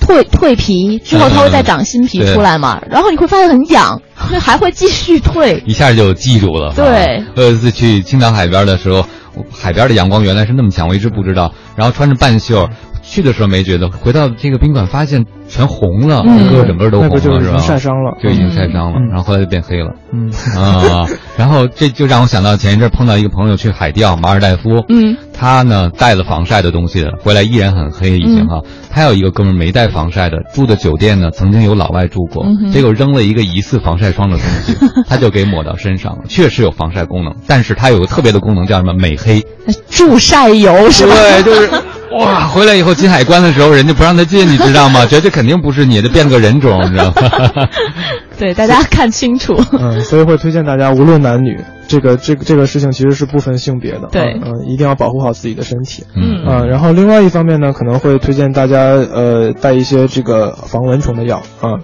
蜕蜕皮之后，它会再长新皮出来嘛，然后你会发现很痒，那还会继续蜕。一下就记住了。对啊我有一次去青岛海边的时候，我海边的阳光原来是那么强，我一直不知道。然后穿着半袖，去的时候没觉得，回到这个宾馆发现全红了，嗯整个整个都红了，是吧？经晒伤了。就已经晒伤了，嗯然后后来就变黑了。嗯，啊，然后这就让我想到前一阵碰到一个朋友去海钓马尔代夫，嗯，他呢带了防晒的东西的，回来依然很黑，已经哈。他有一个哥们没带防晒的，住的酒店呢曾经有老外住过，嗯结果扔了一个疑似防晒霜的东西，他就给抹到身上了，确实有防晒功能，但是它有个特别的功能叫什么美黑，助晒油是吧？对，就是。哇！回来以后进海关的时候，人家不让他进，你知道吗？觉得肯定不是你的，变个人种，你知道吗？对，大家看清楚。嗯，所以会推荐大家，无论男女，这个这个这个事情其实是不分性别的。对嗯、一定要保护好自己的身体。嗯啊、然后另外一方面呢，可能会推荐大家呃带一些这个防蚊虫的药啊。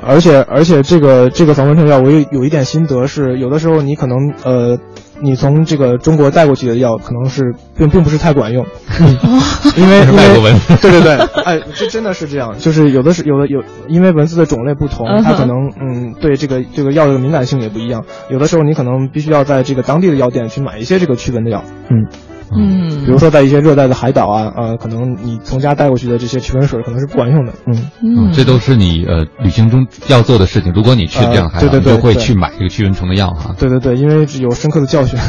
而且而且这个这个防蚊虫药，我有有一点心得是，有的时候你可能呃，你从这个中国带过去的药，可能是并并不是太管用，因为因为外国蚊子 对对对，哎，这真的是这样，就是有的是有的有，因为蚊子的种类不同它可能嗯对这个这个药的敏感性也不一样，有的时候你可能必须要在这个当地的药店去买一些这个驱蚊的药，嗯。嗯，比如说在一些热带的海岛啊，呃，可能你从家带过去的这些驱蚊水可能是不管用的，嗯，嗯，这都是你呃旅行中要做的事情。如果你去这样的海岛，呃对对对你就会去买这个驱蚊虫的药哈。对对对，因为有深刻的教训。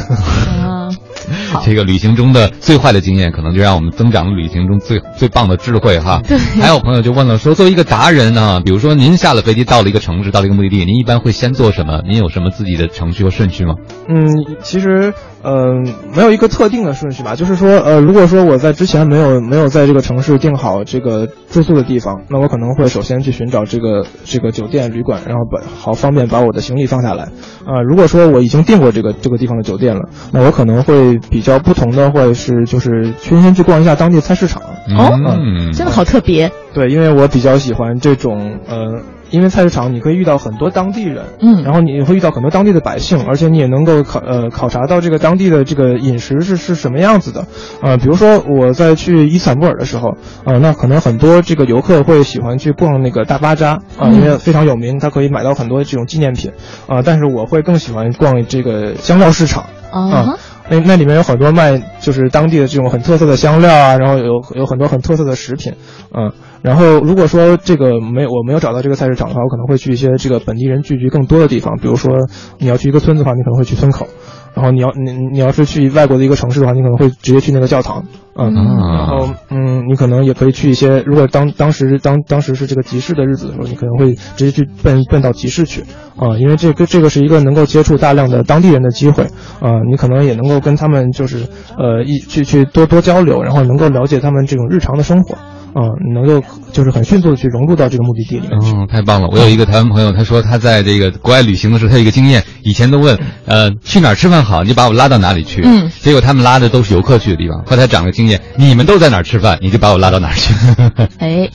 这个旅行中的最坏的经验，可能就让我们增长了旅行中最最棒的智慧哈。对还有朋友就问了说，作为一个达人啊，比如说您下了飞机到了一个城市，到了一个目的地，您一般会先做什么？您有什么自己的程序和顺序吗？嗯，其实，呃，没有一个特定的顺序吧，就是说，呃，如果说我在之前没有没有在这个城市定好这个住宿的地方，那我可能会首先去寻找这个这个酒店旅馆，然后把好方便把我的行李放下来。啊、如果说我已经订过这个这个地方的酒店了，那我可能会比较不同的会是就是去先去逛一下当地菜市场。哦嗯，真的好特别。对，因为我比较喜欢这种呃，因为菜市场你可以遇到很多当地人，嗯然后你会遇到很多当地的百姓，而且你也能够考呃考察到这个当地的这个饮食是是什么样子的，呃，比如说我在去伊斯坦布尔的时候，呃，那可能很多这个游客会喜欢去逛那个大巴扎啊、嗯因为非常有名，它可以买到很多这种纪念品，啊、但是我会更喜欢逛这个香料市场。啊，那那里面有很多卖就是当地的这种很特色的香料啊，然后有有很多很特色的食品，嗯，然后如果说这个没有我没有找到这个菜市场的话，我可能会去一些这个本地人聚集更多的地方，比如说你要去一个村子的话，你可能会去村口，然后你要你你要是去外国的一个城市的话，你可能会直接去那个教堂，嗯，嗯然后嗯，你可能也可以去一些，如果当当时当当时是这个集市的日子的时候，你可能会直接去奔奔到集市去，啊、因为这个这个是一个能够接触大量的当地人的机会，啊、你可能也能够跟他们就是呃一去去多多交流，然后能够了解他们这种日常的生活，啊、你能够就是很迅速的去融入到这个目的地里面去。嗯，太棒了！我有一个台湾朋友，他说他在这个国外旅行的时候，他有一个经验，以前都问，呃，去哪儿吃饭好，你就把我拉到哪里去。嗯，结果他们拉的都是游客去的地方。后来长了经验，你们都在哪儿吃饭，你就把我拉到哪儿去。哎，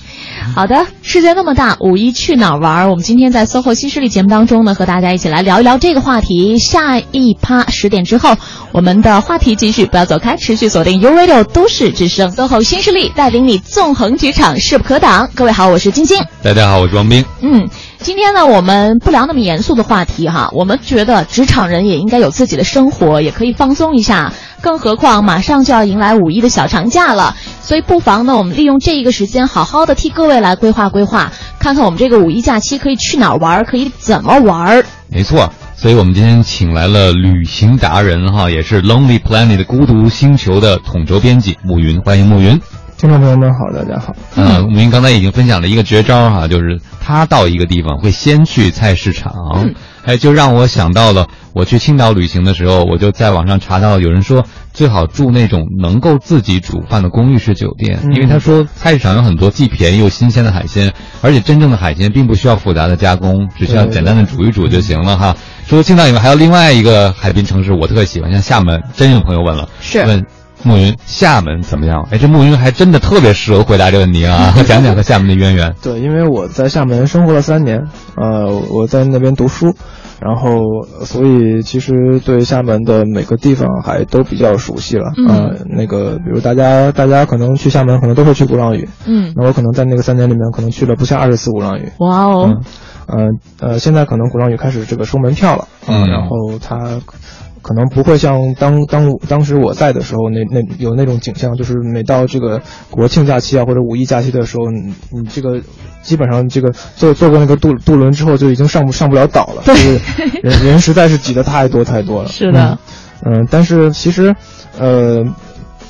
好的，世界那么大，五一去哪儿玩儿？我们今天在 SOHO 新势力节目当中呢，和大家一起来聊一聊这个话题。下一趴十点之后，我们的话题继续，不要走开，持续锁定 U Radio 都市之声，SOHO 新势力带领你纵横职场，势不可挡。各位好，我是晶晶。大家好，我是王斌。嗯，今天呢，我们不聊那么严肃的话题哈，我们觉得职场人也应该有自己的生活，也可以放松一下。更何况马上就要迎来五一的小长假了，所以不妨呢，我们利用这一个时间，好好的替各位来规划规划，看看我们这个五一假期可以去哪儿玩，可以怎么玩儿。没错，所以我们今天请来了旅行达人哈，也是 Lonely Planet 的孤独星球的统筹编辑暮云，欢迎暮云。听众朋友们好，大家好。呃，木云刚才已经分享了一个绝招哈，就是他到一个地方会先去菜市场，哎，就让我想到了我去青岛旅行的时候，我就在网上查到有人说最好住那种能够自己煮饭的公寓式酒店，因为他说菜市场有很多既便宜又新鲜的海鲜，而且真正的海鲜并不需要复杂的加工，只需要简单的煮一煮就行了哈。除了青岛以外，还有另外一个海滨城市我特喜欢，像厦门。真有朋友问了，是问。暮云，厦门怎么样？哎，这暮云还真的特别适合回答这个问题啊！讲讲和厦门的渊源。对，因为我在厦门生活了三年，呃，我在那边读书，然后所以其实对厦门的每个地方还都比较熟悉了。嗯。那个，比如大家大家可能去厦门，可能都会去鼓浪屿。嗯。那我可能在那个三年里面，可能去了不下二十次鼓浪屿。哇哦。嗯呃，现在可能鼓浪屿开始这个收门票了。嗯。然后它。可能不会像当当当时我在的时候那那有那种景象，就是每到这个国庆假期啊或者五一假期的时候，你你这个基本上这个坐坐过那个渡渡轮之后就已经上不上不了岛了，就是人人实在是挤得太多太多了。是的，嗯，但是其实，呃，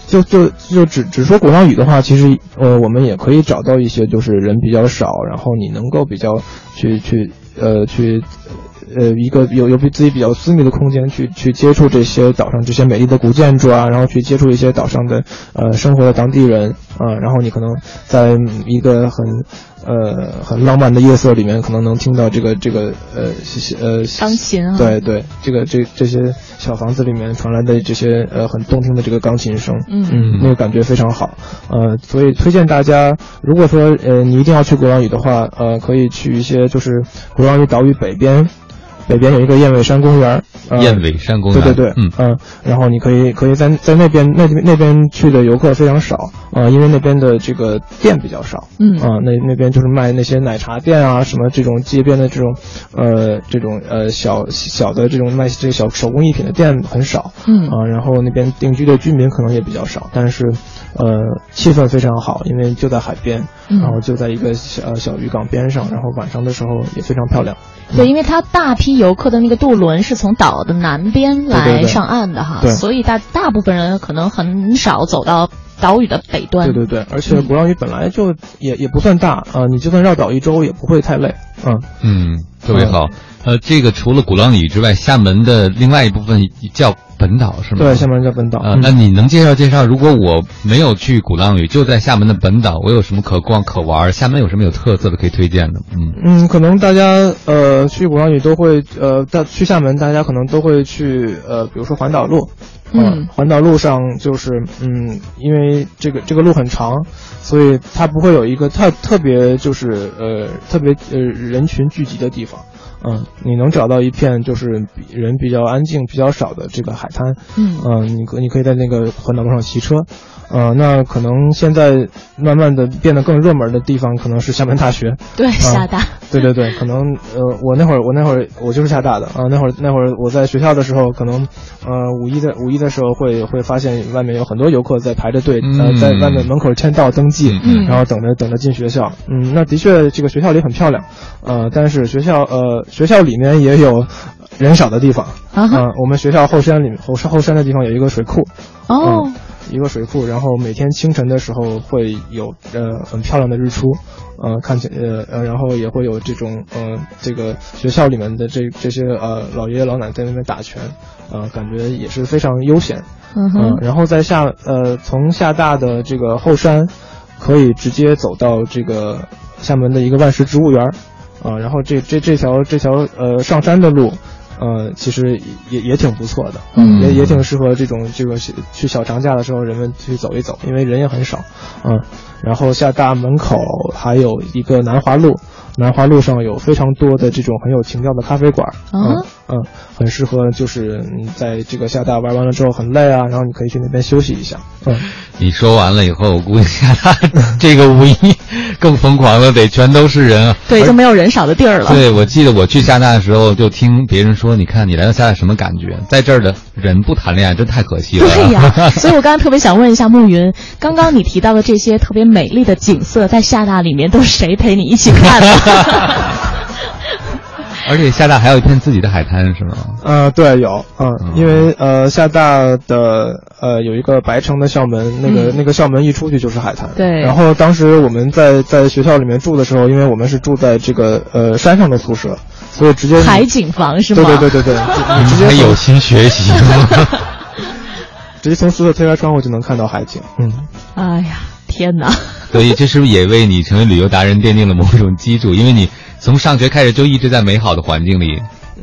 就就就只只说鼓浪屿的话，其实呃我们也可以找到一些就是人比较少，然后你能够比较去去呃去。呃，一个有有比自己比较私密的空间去去接触这些岛上这些美丽的古建筑啊，然后去接触一些岛上的呃生活的当地人啊，然后你可能在一个很呃很浪漫的夜色里面，可能能听到这个这个呃呃钢琴啊，对对，这个这这些小房子里面传来的这些呃很动听的这个钢琴声，嗯嗯，那个感觉非常好，呃，所以推荐大家，如果说呃你一定要去鼓浪屿的话，呃，可以去一些就是鼓浪屿岛屿北边。北边有一个燕尾山公园，燕尾山公园，对对对，嗯。嗯，然后你可以可以在在那边那那边去的游客非常少啊，因为那边的这个店比较少，嗯。啊，那那边就是卖那些奶茶店啊，什么这种街边的这种，呃，这种呃小小的这种卖这个小手工艺品的店很少，嗯。啊，然后那边定居的居民可能也比较少，但是，呃，气氛非常好，因为就在海边，然后就在一个小小渔港边上，然后晚上的时候也非常漂亮。对，因为它大批游客的那个渡轮是从岛的南边来上岸的哈，所以大大部分人可能很少走到岛屿的北端。对对对，而且鼓浪屿本来就也也不算大啊，你就算绕岛一周也不会太累。嗯嗯，特别好。呃，这个除了鼓浪屿之外，厦门的另外一部分叫本岛是吗？对，厦门叫本岛。啊，那你能介绍介绍，如果我没有去鼓浪屿，就在厦门的本岛，我有什么可逛可玩？厦门有什么有特色的可以推荐的？嗯嗯，可能大家呃去鼓浪屿都会呃，到去厦门大家可能都会去呃，比如说环岛路。嗯，环岛路上就是嗯，因为这个这个路很长，所以它不会有一个特特别就是呃特别呃人群聚集的地方。嗯，你能找到一片就是人比较安静、比较少的这个海滩。嗯，嗯，你可你可以在那个环岛路上骑车。呃，那可能现在慢慢的变得更热门的地方，可能是厦门大学。对，厦大。对对对，可能呃，我那会儿我那会儿我就是厦大的啊，那会儿那会儿我在学校的时候，可能呃五一的五一的时候会会发现外面有很多游客在排着队，呃，在外面门口签到登记，然后等着等着进学校。嗯，那的确这个学校里很漂亮，呃，但是学校呃学校里面也有人少的地方啊。我们学校后山里面后山后山的地方有一个水库。哦。一个水库，然后每天清晨的时候会有呃很漂亮的日出，呃看起呃呃然后也会有这种呃这个学校里面的这这些呃老爷爷老奶奶在那边打拳，呃感觉也是非常悠闲，嗯然后在厦呃从厦大的这个后山，可以直接走到这个厦门的一个万石植物园，啊然后这这这条这条呃上山的路。呃，其实也也挺不错的，嗯，也也挺适合这种这个去小长假的时候人们去走一走，因为人也很少，嗯，然后厦大门口还有一个南华路，南华路上有非常多的这种很有情调的咖啡馆，嗯。嗯，很适合就是你在这个厦大玩完了之后很累啊，然后你可以去那边休息一下，嗯，你说完了以后，我估计厦大 这个五一更疯狂了，得全都是人啊，对，就没有人少的地儿了。对，我记得我去厦大的时候，就听别人说。说，你看你来到厦大什么感觉？在这儿的人不谈恋爱，真太可惜了。对呀，所以我刚刚特别想问一下暮云，刚刚你提到的这些特别美丽的景色，在厦大里面都是谁陪你一起看的？而且厦大还有一片自己的海滩是吗？呃，对，有，嗯，嗯因为呃，厦大的呃有一个白城的校门，那个、嗯那个校门一出去就是海滩。对然后当时我们在在学校里面住的时候，因为我们是住在这个呃山上的宿舍，所以直接海景房是吗？对对对对对，直接 还有心学习。直接从宿舍推开窗户就能看到海景。嗯，哎呀，天哪！所以这是不是也为你成为旅游达人奠定了某种基础？因为你从上学开始就一直在美好的环境里。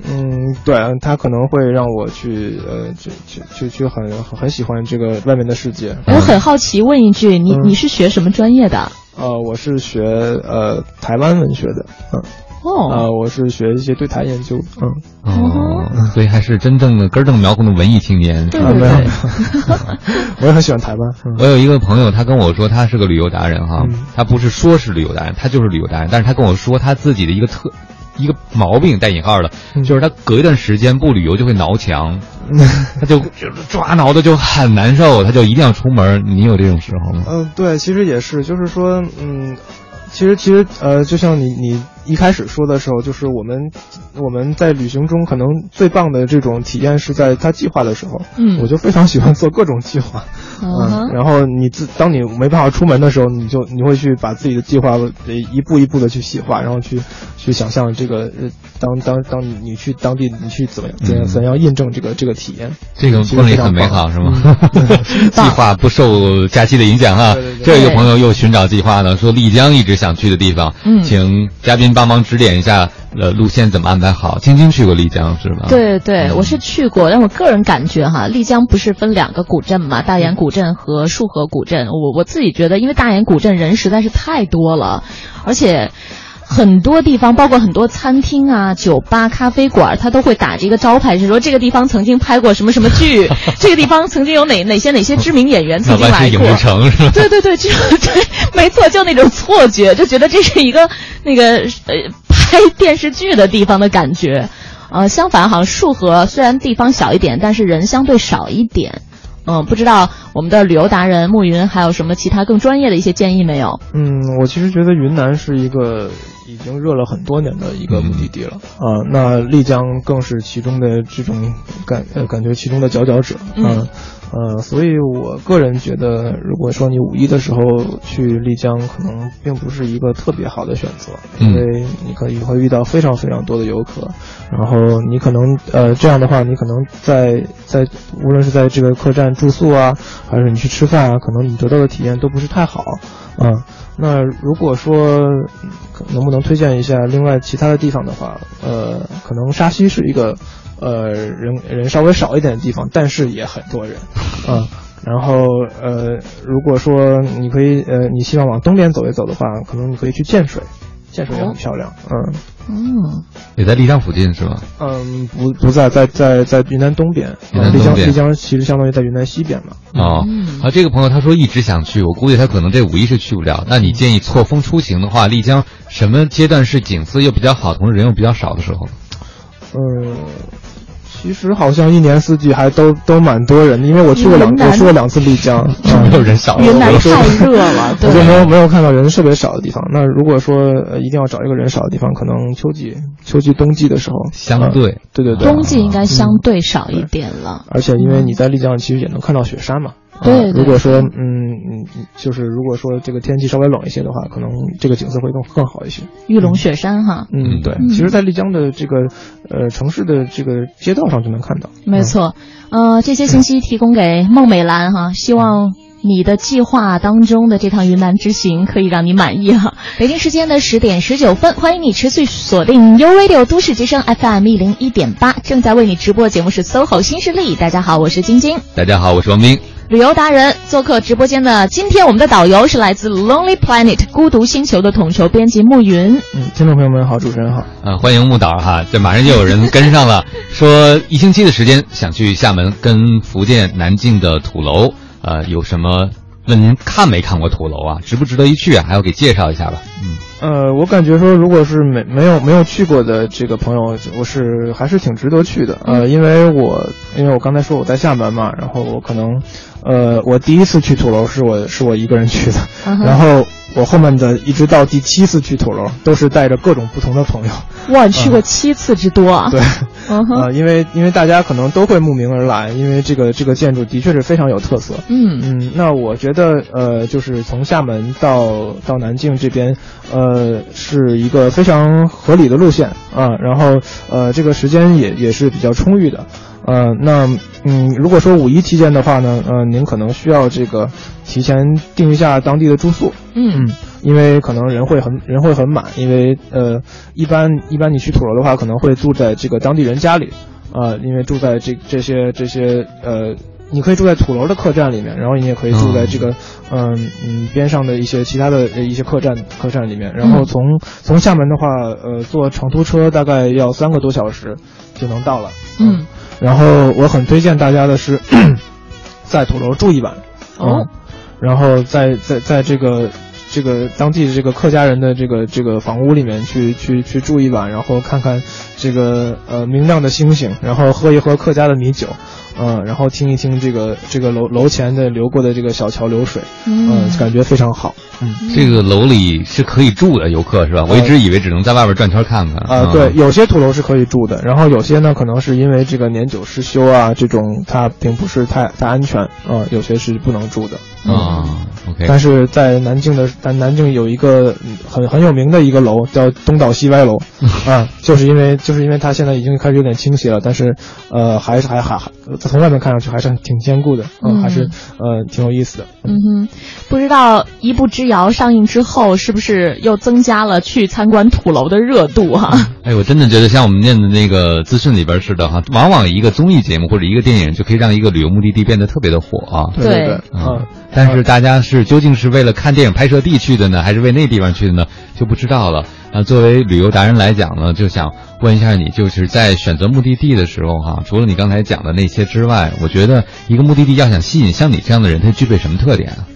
嗯，对，他可能会让我去呃去去去去很很喜欢这个外面的世界。我很好奇，问一句，你嗯你是学什么专业的？呃，我是学呃台湾文学的，嗯，哦，呃，我是学一些对台研究，嗯。哦，所以还是真正的根正苗红的文艺青年。对啊，没有，对没有我也很喜欢台湾。嗯我有一个朋友，他跟我说他是个旅游达人哈，嗯他不是说是旅游达人，他就是旅游达人。但是他跟我说他自己的一个特一个毛病带引号的，嗯就是他隔一段时间不旅游就会挠墙，他就就抓挠的就很难受，他就一定要出门。你有这种时候吗？嗯、对，其实也是，就是说，嗯，其实其实呃，就像你你一开始说的时候，就是我们我们在旅行中可能最棒的这种体验是在他计划的时候，嗯。我就非常喜欢做各种计划，嗯嗯，然后你自当你没办法出门的时候，你就你会去把自己的计划得一步一步的去细化，然后去去想象这个呃当当当你你去当地你去怎么样怎样嗯。怎样印证这个这个体验，这个婚礼很美好是吗？嗯。计划不受假期的影响啊。对对。对。这有一个朋友又寻找计划呢，说丽江一直想去的地方，嗯。请嘉宾帮忙指点一下，呃，路线怎么安排好。晶晶去过丽江是吗？。对对，嗯我是去过，但我个人感觉哈，丽江不是分两个古镇嘛，大研古镇和束河古镇。我我自己觉得，因为大研古镇人实在是太多了，而且。很多地方，包括很多餐厅啊、酒吧、咖啡馆，它都会打着一个招牌，是说这个地方曾经拍过什么什么剧，这个地方曾经有哪哪些哪些知名演员曾经来过。影视城是吧？对对对，就对，没错，就那种错觉，就觉得这是一个那个呃拍电视剧的地方的感觉。呃，相反，好像束河虽然地方小一点，但是人相对少一点。嗯，不知道我们的旅游达人暮云还有什么其他更专业的一些建议没有？嗯，我其实觉得云南是一个已经热了很多年的一个目的地了啊、那丽江更是其中的这种感呃感觉其中的佼佼者。嗯。啊呃，所以我个人觉得，如果说你五一的时候去丽江，可能并不是一个特别好的选择，嗯因为你可以会遇到非常非常多的游客，然后你可能呃这样的话，你可能在在无论是在这个客栈住宿啊，还是你去吃饭啊，可能你得到的体验都不是太好啊。那如果说能不能推荐一下另外其他的地方的话，呃，可能沙溪是一个呃人人稍微少一点的地方，但是也很多人嗯。然后呃，如果说你可以呃你希望往东边走一走的话，可能你可以去建水，建水也很漂亮，嗯。嗯，也在丽江附近是吗？嗯，不不在在在在云南东边，云南东边丽江丽江其实相当于在云南西边嘛。哦嗯，啊，这个朋友他说一直想去，我估计他可能这五一是去不了。那你建议错峰出行的话，丽江什么阶段是景色又比较好，同时人又比较少的时候？嗯，其实好像一年四季还都都蛮多人的，因为我去过两我去过两次丽江，啊没有人少。云南太热了，对我就没有没有看到人特别少的地方。那如果说呃一定要找一个人少的地方，可能秋季、秋季、冬季的时候，相对呃对对对，冬季应该相对少一点了。而且因为你在丽江其实也能看到雪山嘛。对如果说嗯嗯，就是如果说这个天气稍微冷一些的话，可能这个景色会更更好一些。玉龙雪山哈，嗯，对，嗯其实，在丽江的这个呃城市的这个街道上就能看到。没错，呃，这些信息提供给孟美兰哈，希望你的计划当中的这趟云南之行可以让你满意哈。北京时间的十点十九分，欢迎你持续锁定 U Radio 都市之声 FM 一零一点八，正在为你直播节目是 SOHO 新势力。大家好，我是晶晶。大家好，我是王斌。旅游达人做客直播间的今天，我们的导游是来自 Lonely Planet 孤独星球的统筹编辑暮云。嗯，听众朋友们好，主持人好。啊，欢迎慕导哈，这马上就有人跟上了，说一星期的时间想去厦门跟福建南靖的土楼，呃，有什么？问您看没看过土楼啊？值不值得一去啊？还要给介绍一下吧。嗯，呃，我感觉说，如果是没没有没有去过的这个朋友，我是还是挺值得去的。呃，因为我因为我刚才说我在厦门嘛，然后我可能，呃，我第一次去土楼是我是我一个人去的，然后我后面的一直到第七次去土楼，都是带着各种不同的朋友。哇，你去过七次之多啊！对，嗯哼，呃，因为因为大家可能都会慕名而来，因为这个这个建筑的确是非常有特色。嗯嗯，那我觉得呃，就是从厦门到到南京这边，呃，是一个非常合理的路线啊。然后呃，这个时间也也是比较充裕的。呃，那嗯，如果说五一期间的话呢，呃，您可能需要这个提前订一下当地的住宿。嗯。嗯，因为可能人会很人会很满，因为呃，一般一般你去土楼的话，可能会住在这个当地人家里，啊、因为住在这这些这些呃，你可以住在土楼的客栈里面，然后你也可以住在这个嗯嗯边上的一些其他的呃一些客栈客栈里面，然后从从厦门的话，呃，坐长途车大概要三个多小时就能到了。嗯，然后我很推荐大家的是，在土楼住一晚。哦嗯，然后在在在这个这个当地的这个客家人的这个这个房屋里面去去去住一晚，然后看看这个呃明亮的星星，然后喝一喝客家的米酒，嗯、然后听一听这个这个楼楼前的流过的这个小桥流水，嗯、感觉非常好。嗯。这个楼里是可以住的，游客是吧？我一直以为只能在外边转圈看看。啊、嗯对，有些土楼是可以住的，然后有些呢，可能是因为这个年久失修啊，这种它并不是太太安全啊、有些是不能住的。啊，OK，但是在南京的，但南京有一个嗯很很有名的一个楼叫东倒西歪楼，啊，就是因为就是因为它现在已经开始有点倾斜了，但是呃还是还还还从外面看上去还是挺坚固的，嗯，嗯还是呃挺有意思的。嗯哼，不知道《一步之遥》上映之后，是不是又增加了去参观土楼的热度哈、哎，我真的觉得像我们念的那个资讯里边似的哈，往往一个综艺节目或者一个电影就可以让一个旅游目的地变得特别的火啊。对对对对，嗯嗯，，但是大家是究竟是为了看电影拍摄地去的呢，还是为那地方去的呢，就不知道了。啊，作为旅游达人来讲呢，就想问一下你，就是在选择目的地的时候哈，除了你刚才讲的那些之外，我觉得一个目的地要想吸引像你这样的人，它具备什么特点啊？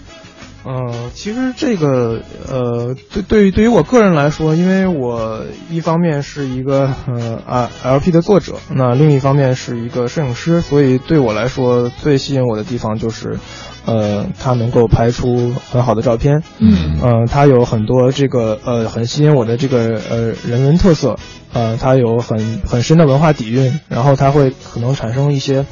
呃，其实这个呃，对对于对于我个人来说，因为我一方面是一个呃啊 LP 的作者，那另一方面是一个摄影师，所以对我来说最吸引我的地方就是，呃，它能够拍出很好的照片，嗯呃，它有很多这个呃很吸引我的这个呃人文特色，呃，它有很很深的文化底蕴，然后它会可能产生一些。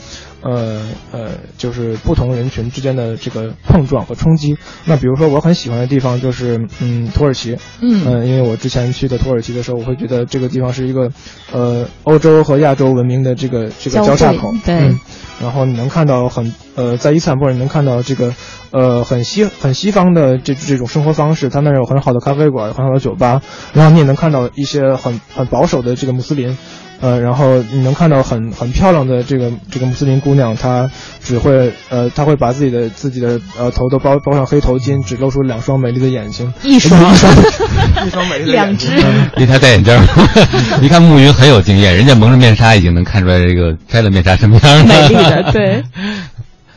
呃呃，就是不同人群之间的这个碰撞和冲击。那比如说，我很喜欢的地方就是，嗯，土耳其。嗯呃因为我之前去的土耳其的时候，我会觉得这个地方是一个，呃，欧洲和亚洲文明的这个这个交叉口。对嗯然后你能看到很呃，在伊斯坦布尔你能看到这个呃很西很西方的这这种生活方式，它那儿有很好的咖啡馆，有很好的酒吧，然后你也能看到一些很很保守的这个穆斯林，呃，然后你能看到很很漂亮的这个这个穆斯林姑娘，她只会呃，她会把自己的自己的呃头都包包上黑头巾，只露出两双美丽的眼睛，一双一 双一双美丽的两眼睛只嗯因为他戴眼镜儿，一看暮云很有经验，人家蒙着面纱已经能看出来这个摘了面纱什么样了。美丽的对。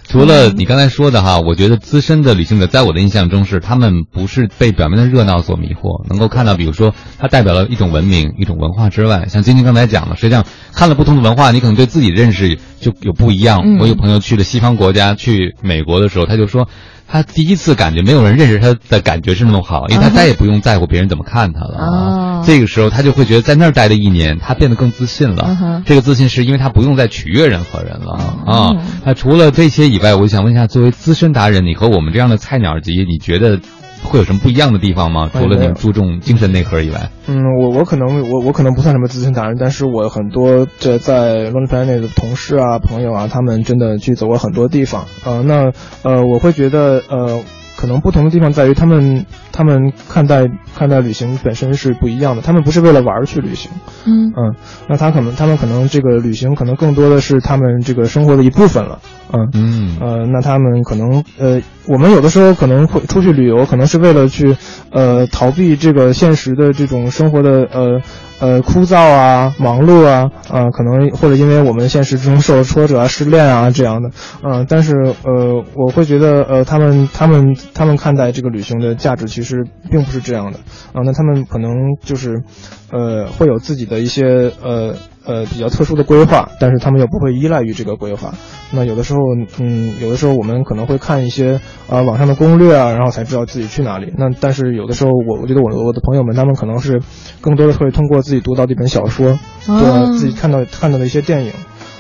除了你刚才说的哈，我觉得资深的旅行者在我的印象中是他们不是被表面的热闹所迷惑，能够看到，比如说它代表了一种文明、一种文化之外，像晶晶刚才讲的，实际上看了不同的文化，你可能对自己认识就有不一样。嗯我有朋友去了西方国家，去美国的时候，他就说。他第一次感觉没有人认识他的感觉是那么好，因为他再也不用在乎别人怎么看他了啊这个时候他就会觉得在那儿待了一年，他变得更自信了。这个自信是因为他不用再取悦任何人了啊哦。那除了这些以外，我想问一下，作为资深达人，你和我们这样的菜鸟级，你觉得会有什么不一样的地方吗？哎除了你注重精神内核以外，嗯，我我可能我我可能不算什么资深达人，但是我很多这在 Lonely Planet 的同事啊、朋友啊，他们真的去走过很多地方。呃，那呃，我会觉得呃，可能不同的地方在于他们他们看待看待旅行本身是不一样的，他们不是为了玩儿去旅行，嗯。嗯，那他可能他们可能这个旅行可能更多的是他们这个生活的一部分了，嗯。嗯。呃，那他们可能呃，我们有的时候可能会出去旅游，可能是为了去呃逃避这个现实的这种生活的呃呃枯燥啊、忙碌啊，啊、可能或者因为我们现实中受了挫折啊、失恋啊这样的，嗯、但是呃，我会觉得呃，他们他们他们看待这个旅行的价值其实并不是这样的，啊、那他们可能就是呃会有自己的一些呃呃比较特殊的规划，但是他们又不会依赖于这个规划。那有的时候，嗯，有的时候我们可能会看一些啊网上的攻略啊，然后才知道自己去哪里。那但是有的时候，我我觉得我我的朋友们他们可能是更多的会通过自己读到的一本小说，对吧？自己看到看到的一些电影，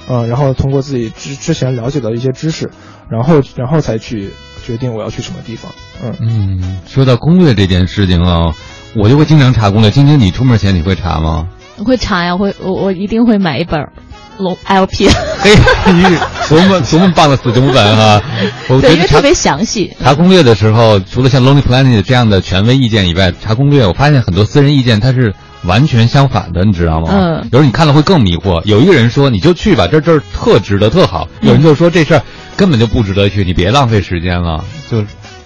啊，然后通过自己之之前了解的一些知识，然后然后才去决定我要去什么地方。嗯嗯，说到攻略这件事情啊，我就会经常查攻略。晶晶，你出门前你会查吗？我会查呀，会我我一定会买一本龙 LP。嘿，你多么多么棒的死忠粉啊！我觉对，因得特别详细。查攻略的时候，除了像 Lonely Planet 这样的权威意见以外，查攻略我发现很多私人意见它是完全相反的，你知道吗？嗯有时候你看了会更迷惑。有一个人说你就去吧，这这儿特值得，特好；有人就说这事儿根本就不值得去，你别浪费时间了。就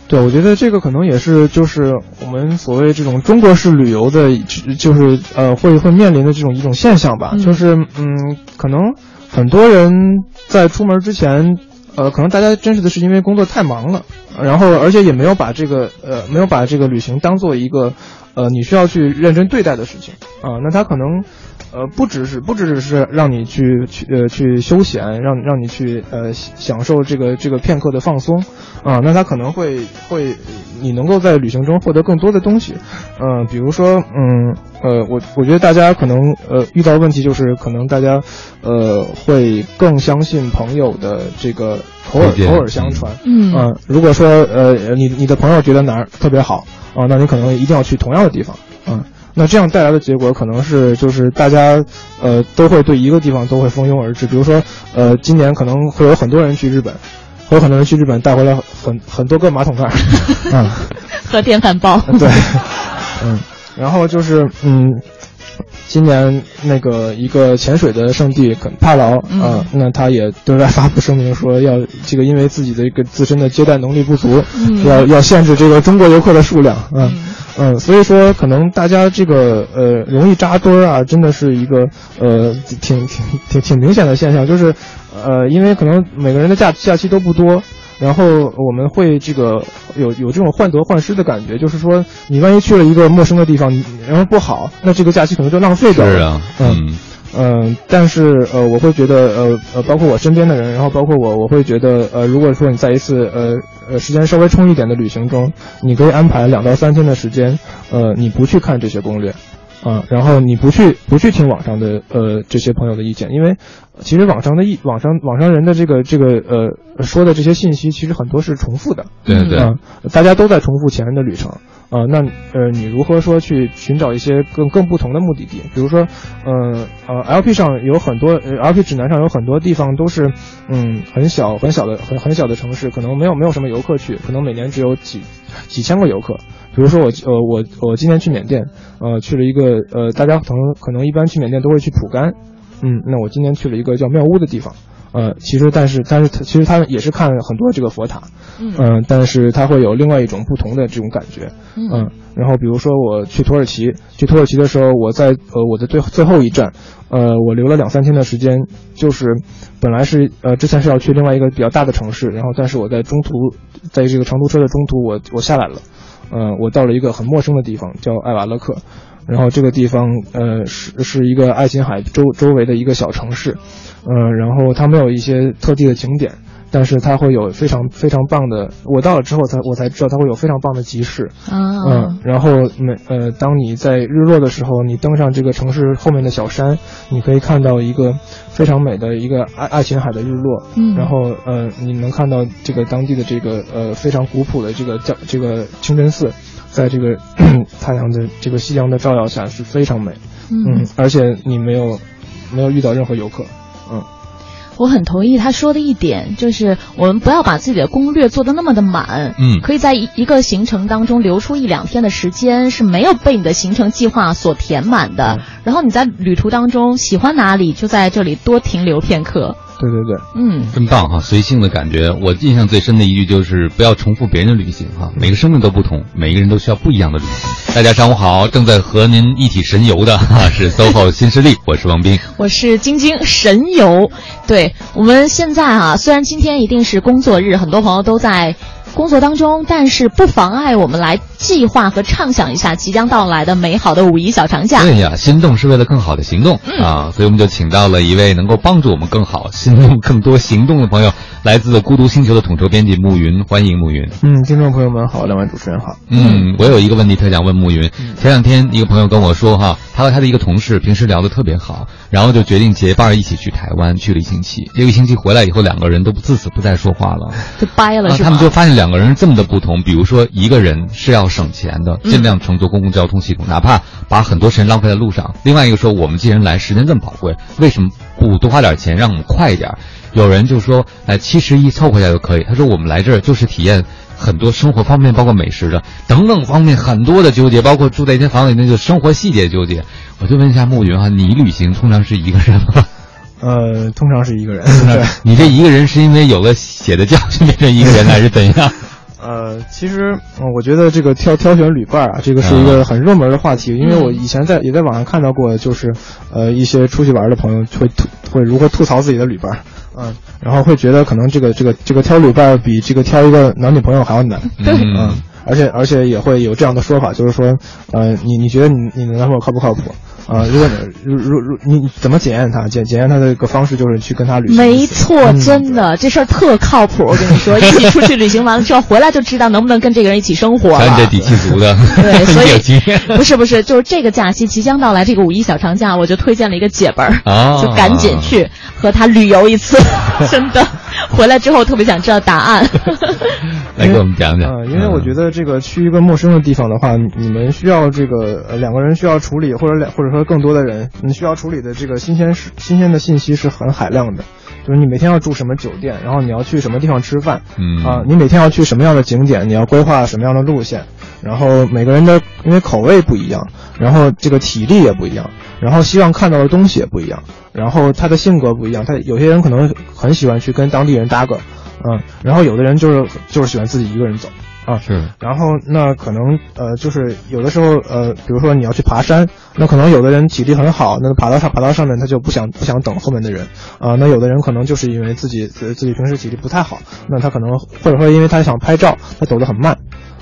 对，我觉得这个可能也是就是我们所谓这种中国式旅游的，就是呃会会面临的这种一种现象吧，嗯就是嗯，可能很多人在出门之前，呃，可能大家真实的是因为工作太忙了，然后而且也没有把这个呃没有把这个旅行当做一个呃你需要去认真对待的事情啊、那他可能。呃，不只是不只只是让你去去呃去休闲，让让你去呃享受这个这个片刻的放松，啊，那他可能会会你能够在旅行中获得更多的东西，嗯、比如说嗯呃我我觉得大家可能呃遇到问题就是可能大家呃会更相信朋友的这个口耳口耳相传，嗯啊，如果说呃你你的朋友觉得哪儿特别好啊，那你可能一定要去同样的地方，啊。那这样带来的结果可能是，就是大家，呃，都会对一个地方都会蜂拥而至。比如说，呃，今年可能会有很多人去日本，会有很多人去日本带回来很很多个马桶盖，嗯，和电饭煲。对，嗯，然后就是嗯，今年那个一个潜水的圣地肯帕劳啊、嗯那他也对外发布声明说要这个因为自己的一个自身的接待能力不足，嗯要要限制这个中国游客的数量啊。嗯嗯，所以说可能大家这个呃容易扎堆儿啊，真的是一个呃挺挺挺挺明显的现象，就是呃因为可能每个人的假假期都不多，然后我们会这个有有这种患得患失的感觉，就是说你万一去了一个陌生的地方，你然后不好，那这个假期可能就浪费掉了。是啊，嗯嗯嗯，但是呃，我会觉得呃呃，包括我身边的人，然后包括我，我会觉得呃，如果说你在一次呃呃时间稍微充裕一点的旅行中，你可以安排两到三天的时间，呃，你不去看这些攻略，啊、然后你不去不去听网上的呃这些朋友的意见，因为其实网上的意网上网上人的这个这个呃说的这些信息，其实很多是重复的，对对，啊、大家都在重复前人的旅程啊、那呃，你如何说去寻找一些更更不同的目的地？比如说，呃呃，LP 上有很多、呃、，LP 指南上有很多地方都是，嗯，很小很小的很很小的城市，可能没有没有什么游客去，可能每年只有几几千个游客。比如说我呃我我今天去缅甸，呃，去了一个呃，大家可能可能一般去缅甸都会去蒲甘，嗯，那我今天去了一个叫妙屋的地方。呃，其实但是但是它其实它也是看很多这个佛塔，嗯嗯、但是它会有另外一种不同的这种感觉，嗯，然后比如说我去土耳其，去土耳其的时候，我在呃我的最最后一站，呃，我留了两三天的时间，就是本来是呃之前是要去另外一个比较大的城市，然后但是我在中途，在这个长途车的中途，我我下来了，呃，我到了一个很陌生的地方，叫艾瓦勒克。然后这个地方，呃，是是一个爱琴海周周围的一个小城市，呃，然后它没有一些特地的景点，但是它会有非常非常棒的。我到了之后才我才知道它会有非常棒的集市，啊。嗯，然后每呃，当你在日落的时候，你登上这个城市后面的小山，你可以看到一个非常美的一个爱爱琴海的日落，嗯。然后呃，你能看到这个当地的这个呃非常古朴的这个叫这个清真寺，在这个 太阳的这个夕阳的照耀下是非常美，嗯，而且你没有没有遇到任何游客，嗯。我很同意他说的一点，就是我们不要把自己的攻略做的那么的满，嗯。可以在一一个行程当中留出一两天的时间是没有被你的行程计划所填满的，然后你在旅途当中喜欢哪里就在这里多停留片刻，对对对，嗯。真棒哈，随性的感觉。我印象最深的一句就是不要重复别人的旅行哈，每个生命都不同，每个人都需要不一样的旅行。大家上午好，正在和您一起神游的哈是 SOHO 新势力，我是王斌。我是晶晶神游，对我们现在啊，虽然今天一定是工作日，很多朋友都在工作当中，但是不妨碍我们来计划和畅想一下即将到来的美好的五一小长假。对呀，心动是为了更好的行动、啊，所以我们就请到了一位能够帮助我们更好心动、更多行动的朋友，来自孤独星球的统筹编辑暮云，欢迎暮云。嗯，听众朋友们好，两位主持人好。嗯，我有一个问题特想问暮云。前两天一个朋友跟我说哈，他和他的一个同事平时聊得特别好，然后就决定结伴一起去台湾，去了一星期。这个星期回来以后，两个人都自此不再说话了。就掰了？他们就发现两个人这么的不同。比如说，一个人是要省钱的，尽量乘坐公共交通系统，哪怕把很多时间浪费在路上；另外一个说，我们既然来，时间这么宝贵，为什么不多花点钱，让我们快一点？有人就说，哎，七十一凑合一下就可以。他说，我们来这儿就是体验很多生活方面，包括美食的等等方面很多的纠结，包括住在一间房里那就生活细节纠结。我就问一下暮云哈，你旅行通常是一个人吗？呃，通常是一个人。对。你这一个人是因为有了血的教训变成一个人，还是怎样？呃，其实、呃我觉得这个挑挑选旅伴啊，这个是一个很热门的话题，因为我以前在也在网上看到过，就是呃一些出去玩的朋友会吐会如何吐槽自己的旅伴，嗯，然后会觉得可能这个这个这个挑旅伴比这个挑一个男女朋友还要难，嗯，而且而且也会有这样的说法，就是说，呃，你你觉得你你的男朋友靠不靠谱？啊、如果你如如如你你怎么检验他？检检验他的一个方式就是去跟他旅行。没错，嗯真的，这事儿特靠谱。我跟你说，一起出去旅行完了之后回来就知道能不能跟这个人一起生活了。瞧你这底气足的，对，所以 经验。不是不是，就是这个假期即将到来，这个五一小长假，我就推荐了一个姐们儿，啊就赶紧去和他旅游一次，真的，回来之后特别想知道答案。来给我们讲讲。嗯，因为我觉得这个去一个陌生的地方的话，你你们需要这个呃两个人需要处理，或者两或者说更多的人，你需要处理的这个新鲜是新鲜的信息是很海量的。就是你每天要住什么酒店，然后你要去什么地方吃饭，嗯啊，你每天要去什么样的景点，你要规划什么样的路线，然后每个人的因为口味不一样，然后这个体力也不一样，然后希望看到的东西也不一样，然后他的性格不一样，他有些人可能很喜欢去跟当地人搭个，嗯，然后有的人就是就是喜欢自己一个人走。啊，是，然后那可能呃，就是有的时候呃，比如说你要去爬山，那可能有的人体力很好，那爬到上爬到上面他就不想不想等后面的人啊、那有的人可能就是因为自己自自己平时体力不太好，那他可能或者说因为他想拍照，他走得很慢，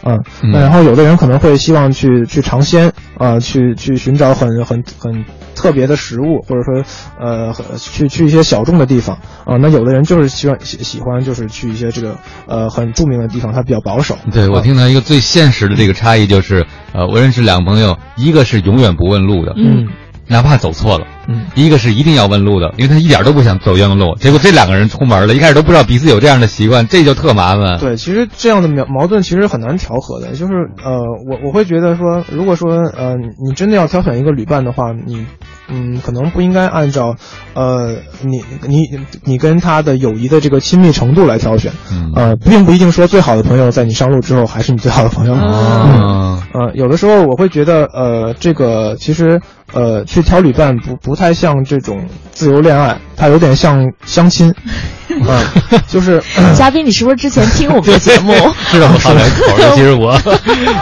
嗯，嗯那然后有的人可能会希望去去尝鲜啊、去去寻找很很很特别的食物，或者说呃去去一些小众的地方啊、那有的人就是喜欢喜喜欢就是去一些这个呃很著名的地方，他比较保守。对我听到一个最现实的这个差异就是，呃，我认识两个朋友，一个是永远不问路的，嗯，哪怕走错了。嗯，一个是一定要问路的，因为他一点都不想走冤枉路。结果这两个人出门了，一开始都不知道彼此有这样的习惯，这就特麻烦。对，其实这样的矛矛盾其实很难调和的。就是呃，我我会觉得说，如果说呃，你真的要挑选一个旅伴的话，你嗯，可能不应该按照呃你你你跟他的友谊的这个亲密程度来挑选。嗯呃，并不一定说最好的朋友在你上路之后还是你最好的朋友。嗯，呃，有的时候我会觉得，呃，这个其实，呃，去挑旅伴不不太像这种自由恋爱，它有点像相亲，嗯、就是，嘉宾，你是不是之前听我们的节目？是的，我好两口，尤其是我。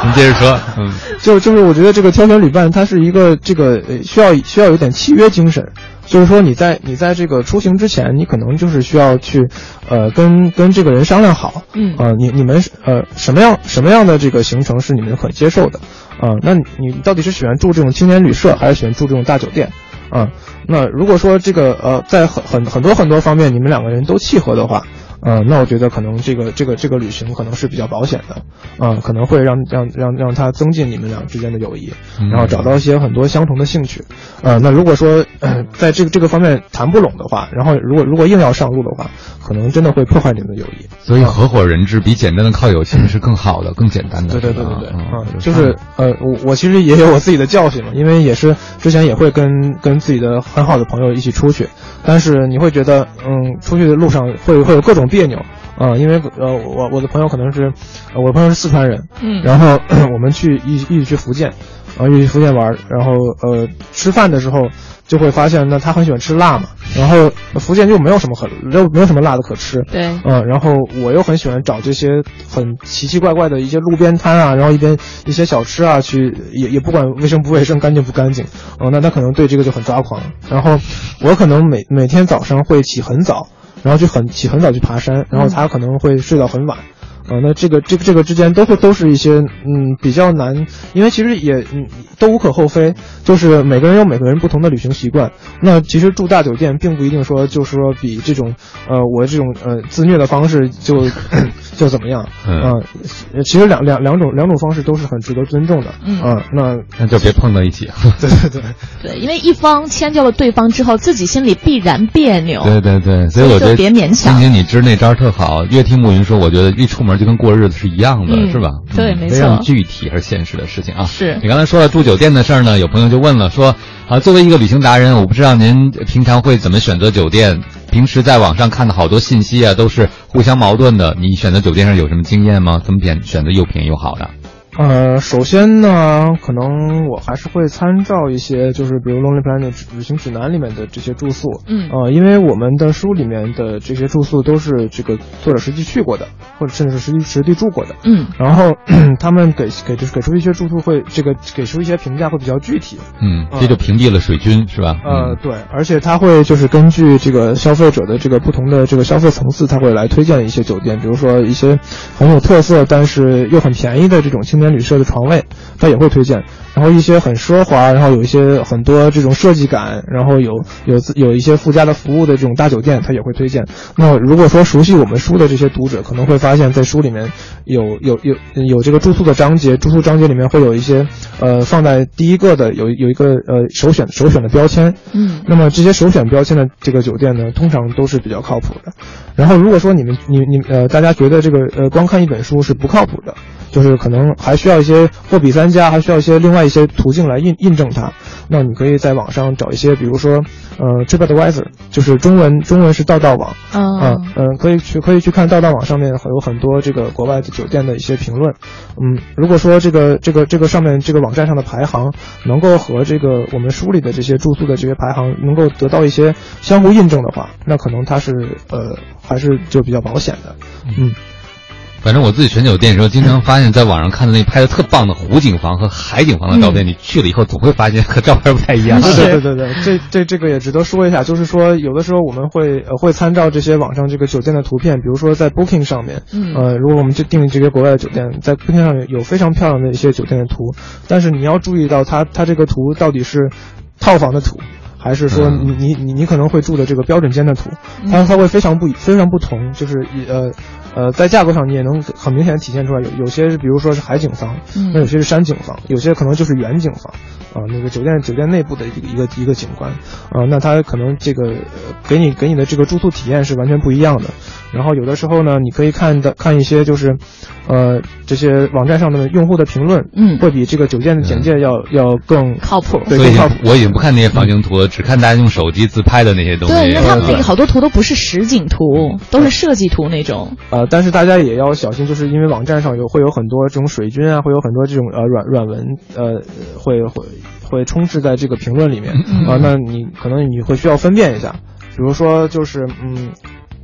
你接着说，嗯，就就是我觉得这个挑选旅伴，它是一个这个呃需要需要有点契约精神，就是说你在你在这个出行之前，你可能就是需要去，呃，跟跟这个人商量好，嗯。呃、你你们呃什么样什么样的这个行程是你们可接受的，啊、那你你到底是喜欢住这种青年旅社，还是喜欢住这种大酒店？啊、那如果说这个呃在很很很多很多方面你们两个人都契合的话，呃，那我觉得可能这个这个这个旅行可能是比较保险的，啊、可能会让让让让他增进你们俩之间的友谊，嗯然后找到一些很多相同的兴趣，呃，那如果说、呃、在这个这个方面谈不拢的话，然后如果如果硬要上路的话，可能真的会破坏你们的友谊。所以合伙人制比简单的靠友情是更好的、更简单的。对对对对对，嗯啊，就是呃，我我其实也有我自己的教训嘛，因为也是之前也会跟跟自己的很好的朋友一起出去，但是你会觉得，嗯，出去的路上会会有各种别扭啊、因为呃，我我的朋友可能是，呃我的朋友是四川人，嗯然后 我们去一一起去福建，然后一起去福建玩，然后呃吃饭的时候就会发现，那他很喜欢吃辣嘛，然后福建就没有什么很没有没有什么辣的可吃，对，嗯，然后我又很喜欢找这些很奇奇怪怪的一些路边摊啊，然后一边一些小吃啊，去也也不管卫生不卫生、干净不干净，哦、那他可能对这个就很抓狂。然后我可能每每天早上会起很早，然后就很起很早去爬山，然后他可能会睡到很晚。呃，那这个这个这个之间都会都是一些嗯比较难，因为其实也嗯都无可厚非，就是每个人有每个人不同的旅行习惯。那其实住大酒店并不一定说就是说比这种呃我这种呃自虐的方式就 就怎么样，嗯呃其实两两两种两种方式都是很值得尊重的，嗯啊那那就别碰到一起。对对对。对，因为一方迁就了对方之后，自己心里必然别扭。对对对，所以我觉得别勉强今天，你支那招特好。越听暮云说，我觉得一出门就跟过日子是一样的，嗯是吧？对没嗯非常错具体而现实的事情啊。是你刚才说了住酒店的事儿呢，有朋友就问了，说啊，作为一个旅行达人，我不知道您平常会怎么选择酒店？平时在网上看的好多信息啊，都是互相矛盾的。你选择酒店上有什么经验吗？怎么选选择又便宜又好的？呃，首先呢，可能我还是会参照一些，就是比如《Lonely Planet》旅行指南里面的这些住宿，嗯。呃，因为我们的书里面的这些住宿都是这个作者实际去过的，或者甚至是实际实地住过的，嗯。然后 他们给给就是给出一些住宿会这个给出一些评价会比较具体，嗯，呃。这就屏蔽了水军，是吧？呃，嗯。对，而且他会就是根据这个消费者的这个不同的这个消费层次，他会来推荐一些酒店，比如说一些很有特色但是又很便宜的这种青年旅社的床位，他也会推荐。然后一些很奢华，然后有一些很多这种设计感，然后有有自有一些附加的服务的这种大酒店，他也会推荐。那如果说熟悉我们书的这些读者，可能会发现，在书里面有有有有这个住宿的章节，住宿章节里面会有一些呃放在第一个的有有一个呃首选首选的标签，嗯那么这些首选标签的这个酒店呢，通常都是比较靠谱的。然后如果说你们你你呃大家觉得这个呃光看一本书是不靠谱的，就是可能还需要一些货比三家，还需要一些另外一些途径来印印证它，那你可以在网上找一些，比如说呃 TripAdvisor，就是中文中文是道道网。啊嗯，嗯，可以去可以去看道道网上面有很多这个国外的酒店的一些评论，嗯，如果说这个这个这个上面这个网站上的排行能够和这个我们书里的这些住宿的这些排行能够得到一些相互印证的话，那可能它是呃还是就比较保险的，嗯。反正我自己选酒店的时候，经常发现，在网上看的那拍的特棒的湖景房和海景房的照片，你去了以后总会发现和照片不太一样。对对对对对，这这这个也值得说一下，就是说有的时候我们会呃会参照这些网上这个酒店的图片，比如说在 Booking 上面，嗯呃，如果我们就订这些国外的酒店，在 Booking 上面有非常漂亮的一些酒店的图，但是你要注意到它它这个图到底是套房的图。还是说嗯你你你你可能会住的这个标准间的图，嗯它它会非常不非常不同，就是一呃呃在价格上你也能很明显的体现出来，有有些是比如说是海景房，嗯那有些是山景房，有些可能就是远景房，啊、那个酒店酒店内部的一个一个一个景观，啊、那它可能这个、呃给你给你的这个住宿体验是完全不一样的。然后有的时候呢，你可以看的看一些就是，呃，这些网站上的用户的评论，嗯会比这个酒店的简介要、要更靠谱。对更靠谱。我已经不看那些房型图了，只看大家用手机自拍的那些东西。对，因为他们那个好多图都不是实景图，都是设计图那种。呃，但是大家也要小心，就是因为网站上有会有很多这种水军啊，会有很多这种呃软软文，呃，会会会充斥在这个评论里面啊、那你可能你会需要分辨一下，比如说就是嗯。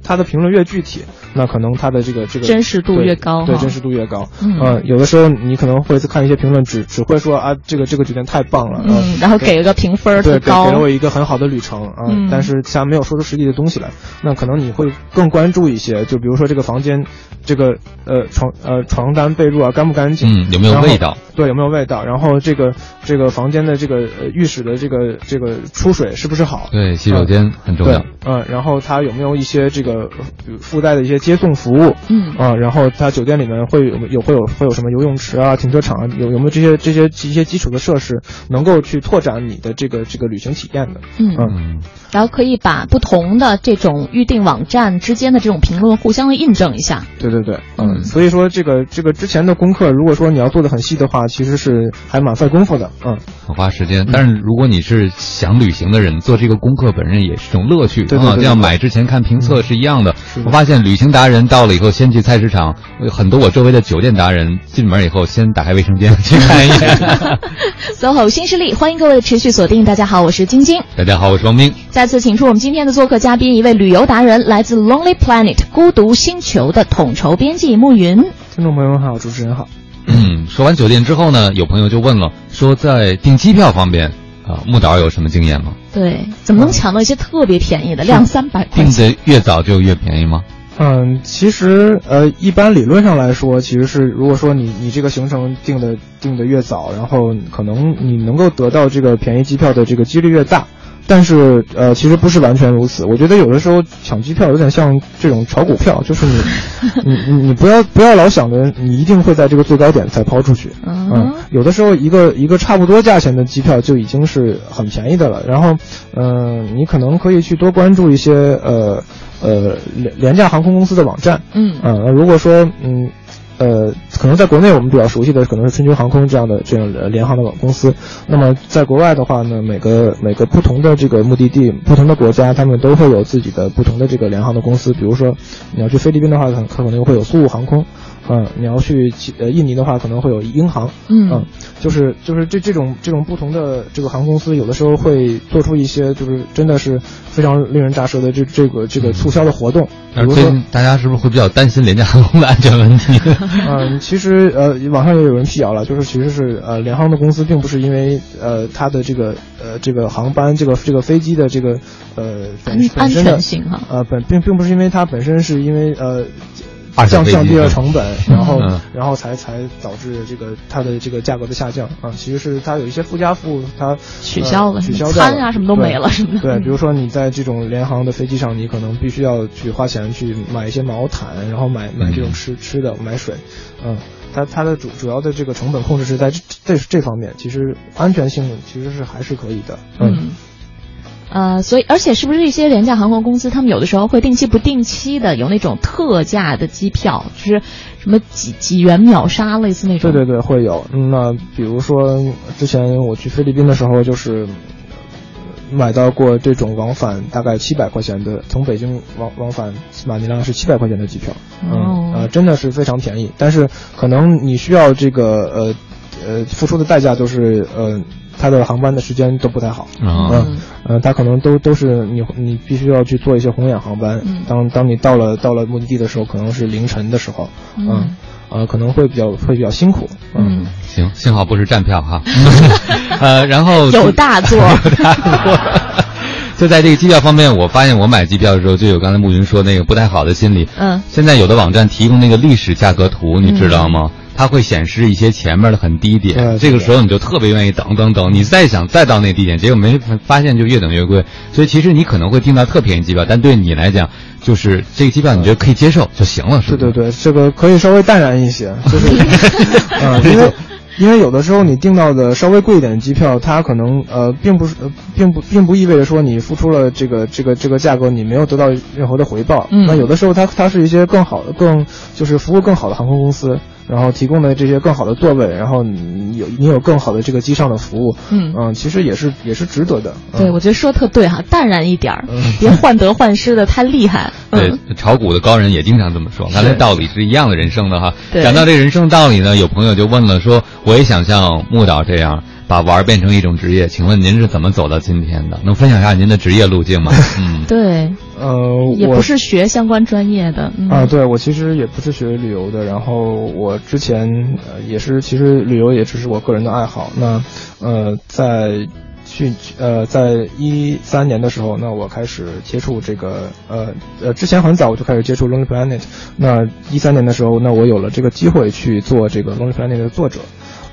它的评论越具体，那可能他的这个这个真实度越高哈对真实度越高。嗯呃有的时候你可能会看一些评论，只只会说啊，这个这个酒店太棒了，呃嗯，然后给了个评分儿对，高给给了。我一个很好的旅程啊、嗯但是他没有说出实际的东西来，那可能你会更关注一些，就比如说这个房间，这个呃床呃床单被褥啊干不干净，嗯，有没有味道？对，有没有味道？然后这个这个房间的这个呃浴室的这个这个出水是不是好？对，洗手间很重要。，嗯，然后它有没有一些这个呃附带的一些接送服务？嗯。啊，然后它酒店里面会有有会有会有什么游泳池啊、停车场啊，有有没有这些这些一些基础的设施，能够去拓展你的这个这个旅行体验的？嗯，嗯，然后可以把不同的这种预订网站之间的这种评论互相的印证一下。对对对，嗯。所以说这个这个之前的功课，如果说你要做的很细的话，其实是还蛮费功夫的，嗯，很花时间。但是如果你是想旅行的人，做这个功课本身也是一种乐趣啊，对对对。对就像买之前看评测是一样的。我发现旅行达人到了以后，先去菜市场，有很多我周围的酒店达人进门以后，先打开卫生间 去看一眼。SOHO 新势力，欢迎各位持续锁定。大家好，我是晶晶。大家好，我是王冰。再次请出我们今天的做客嘉宾，一位旅游达人，来自 Lonely Planet 孤独星球的统筹编辑暮云。听众朋友们好，主持人好。嗯，说完酒店之后呢，有朋友就问了，说在订机票方面啊，木导有什么经验吗？对，怎么能抢到一些特别便宜的，两三百块订钱？的越早就越便宜吗？嗯，其实呃，一般理论上来说，其实是如果说你你这个行程定的定的越早，然后可能你能够得到这个便宜机票的这个几率越大。但是呃，其实不是完全如此。我觉得有的时候抢机票有点像这种炒股票，就是你 你你你不要不要老想着你一定会在这个最高点才抛出去。嗯，有的时候一个一个差不多价钱的机票就已经是很便宜的了。然后嗯，你可能可以去多关注一些呃。呃，廉廉价航空公司的网站，嗯，呃，如果说，嗯，呃，可能在国内我们比较熟悉的可能是春秋航空这样的这样的联航的公司，那么在国外的话呢，每个每个不同的这个目的地、不同的国家，他们都会有自己的不同的这个联航的公司，比如说你要去菲律宾的话，可可能会有苏武航空。嗯，你要去呃印尼的话，可能会有英航，嗯，就是就是这这种这种不同的这个航空公司，有的时候会做出一些就是真的是非常令人咋舌的这这个这个促销的活动。比如说，大家是不是会比较担心廉价航空的安全问题？嗯，其实呃网上也有人辟谣了，就是其实是呃联航的公司并不是因为呃它的这个呃这个航班这个这个飞机的这个呃安安全性哈，呃本并并不是因为它本身是因为呃。降降低了成本，然后然后才才导致这个它的这个价格的下降啊，其实是它有一些附加服务它取消了，取消餐啊什么都没了，是吗？对，比如说你在这种联航的飞机上，你可能必须要去花钱去买一些毛毯，然后买买这种吃吃的，买水，嗯，它它的主主要的这个成本控制是在这这这方面，其实安全性其实是还是可以的，嗯。呃，所以而且是不是一些廉价航空公司，他们有的时候会定期不定期的有那种特价的机票，就是什么几几元秒杀，类似那种。对对对，会有。那比如说之前我去菲律宾的时候，就是买到过这种往返大概七百块钱的，从北京往往返马尼拉是七百块钱的机票。哦。呃，真的是非常便宜，但是可能你需要这个呃呃付出的代价就是呃。它的航班的时间都不太好，嗯，呃，它可能都都是你你必须要去做一些红眼航班，当当你到了到了目的地的时候，可能是凌晨的时候，嗯，呃，可能会比较会比较辛苦，嗯，行，幸好不是站票哈，呃，然后 有大座，有大座，就在这个机票方面，我发现我买机票的时候就有刚才慕云说那个不太好的心理，嗯，现在有的网站提供那个历史价格图，你知道吗？它会显示一些前面的很低点，这个时候你就特别愿意等等等，你再想再到那低点，结果没发现就越等越贵。所以其实你可能会订到特便宜机票，但对你来讲，就是这个机票你觉得可以接受就行了，是对对对，这个可以稍微淡然一些，就是，啊，因为因为有的时候你订到的稍微贵一点的机票，它可能呃并不是并不并不意味着说你付出了这个这个这个价格你没有得到任何的回报。那有的时候它它是一些更好的更就是服务更好的航空公司。然后提供的这些更好的座位，然后你有你有更好的这个机上的服务，嗯嗯，其实也是也是值得的。对，我觉得说特对哈，淡然一点儿，别患得患失的太厉害。对，炒股的高人也经常这么说，原来道理是一样的人生的哈。对，讲到这人生道理呢，有朋友就问了，说我也想像木导这样。把玩变成一种职业，请问您是怎么走到今天的？能分享一下您的职业路径吗？嗯，对，呃，也不是学相关专业的啊，对我其实也不是学旅游的，然后我之前呃也是，其实旅游也只是我个人的爱好。那呃，在去呃在一三年的时候，那我开始接触这个呃呃之前很早我就开始接触 Lonely Planet。那一三年的时候，那我有了这个机会去做这个 Lonely Planet 的作者。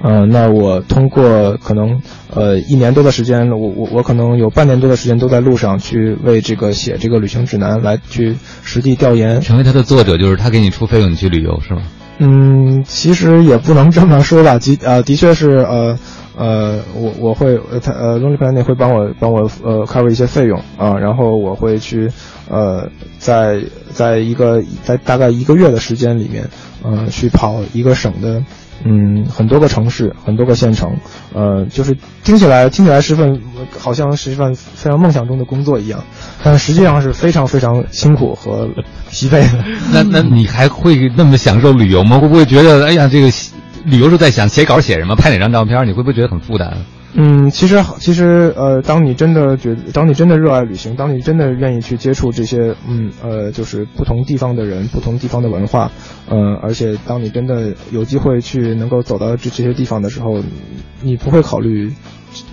嗯，那我通过可能呃一年多的时间，我我我可能有半年多的时间都在路上去为这个写这个旅行指南来去实地调研，成为他的作者，就是他给你出费用你去旅游是吗？嗯，其实也不能这么说吧，的呃的确是呃呃我我会呃他呃 Lonely Planet 会帮我帮我呃 cover 一些费用啊，然后我会去呃在在一个在大概一个月的时间里面，呃去跑一个省的。嗯，很多个城市，很多个县城，呃，就是听起来听起来是份，好像是一份非常梦想中的工作一样，但实际上是非常非常辛苦和疲惫的。那那你还会那么享受旅游吗？会不会觉得，哎呀，这个旅游是在想写稿写什么，拍哪张照片？你会不会觉得很负担？嗯，其实其实呃，当你真的觉，当你真的热爱旅行，当你真的愿意去接触这些，嗯呃，就是不同地方的人，不同地方的文化，呃，而且当你真的有机会去能够走到这这些地方的时候，你不会考虑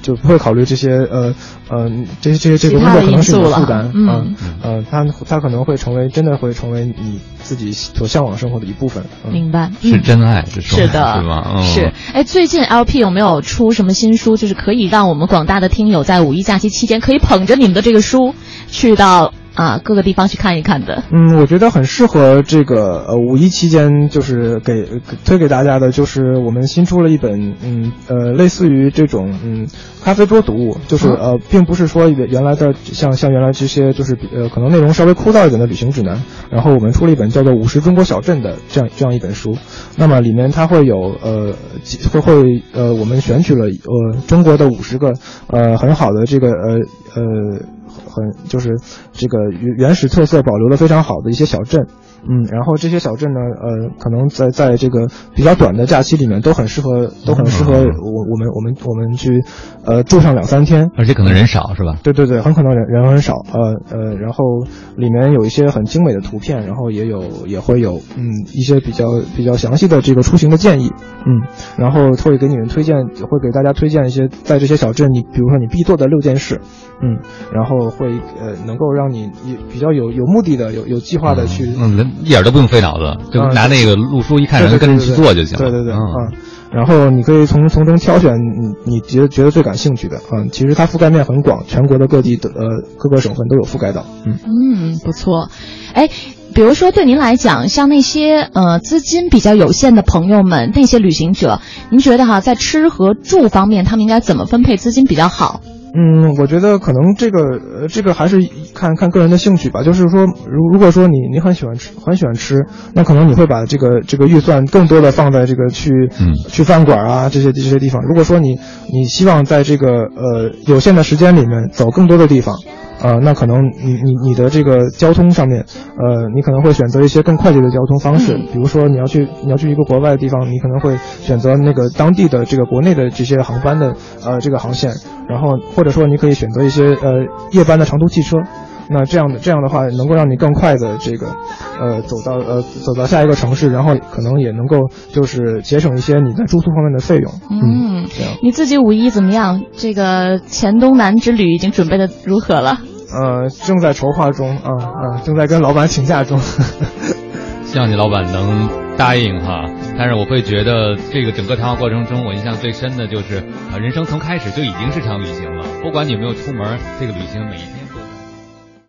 就不会考虑这些呃呃这些这些这个工作可能是你因素了的负担，嗯。嗯呃，它它可能会成为真的会成为你自己所向往生活的一部分。嗯明白，是嗯真爱，是的，是吧？嗯、是。哎，最近 LP 有没有出什么新书？就是可以让我们广大的听友在五一假期期间可以捧着你们的这个书，去到啊各个地方去看一看的。嗯，我觉得很适合这个呃五一期间，就是给给推给大家的，就是我们新出了一本嗯呃类似于这种嗯咖啡桌读物，就是哦呃并不是说原原来的像像原来这些就是比呃可能内容稍微枯燥一点的旅行指南，然后我们出了一本叫做《五十中国小镇》的这样这样一本书，那么里面它会有呃几会会呃我们选取了呃中国的五十个呃很好的这个呃呃很就是这个原始特色保留的非常好的一些小镇，嗯，然后这些小镇呢，呃，可能在在这个比较短的假期里面都很适合，都很适合我我们我们我们去呃住上两三天，而且可能人少是吧？对对对，很可能人人很少，呃呃，然后里面有一些很精美的图片，然后也有也会有嗯一些比较比较详细的这个出行的建议，嗯，然后会给你们推荐，会给大家推荐一些在这些小镇你比如说你必做的六件事，嗯，然后会呃能够让你也比较有有目的的有有计划的去。嗯，一点都不用费脑子，就嗯拿那个路书一看，然后对对跟着去做就行了。对对对，嗯，嗯，然后你可以从从中挑选你你觉得觉得最感兴趣的，嗯，其实它覆盖面很广，全国的各地的呃各个省份都有覆盖到，嗯。嗯，不错。哎，比如说对您来讲，像那些呃资金比较有限的朋友们，那些旅行者，您觉得哈，在吃和住方面，他们应该怎么分配资金比较好？嗯，我觉得可能这个呃，这个还是看看个人的兴趣吧。就是说，如如果说你你很喜欢吃，很喜欢吃，那可能你会把这个这个预算更多的放在这个去嗯去饭馆啊这些这些地方。如果说你你希望在这个呃有限的时间里面走更多的地方。呃，那可能你你你的这个交通上面，呃，你可能会选择一些更快捷的交通方式，嗯。比如说你要去你要去一个国外的地方，你可能会选择那个当地的这个国内的这些航班的呃这个航线，然后或者说你可以选择一些呃夜班的长途汽车，那这样的这样的话能够让你更快的这个呃走到呃走到下一个城市，然后可能也能够就是节省一些你在住宿方面的费用，嗯，这样。你自己五一怎么样？这个黔东南之旅已经准备的如何了？呃，正在筹划中啊啊，正在跟老板请假中。希望你老板能答应哈。但是我会觉得这个整个谈话过程中，我印象最深的就是，啊，人生从开始就已经是场旅行了，不管你有没有出门，这个旅行每一天。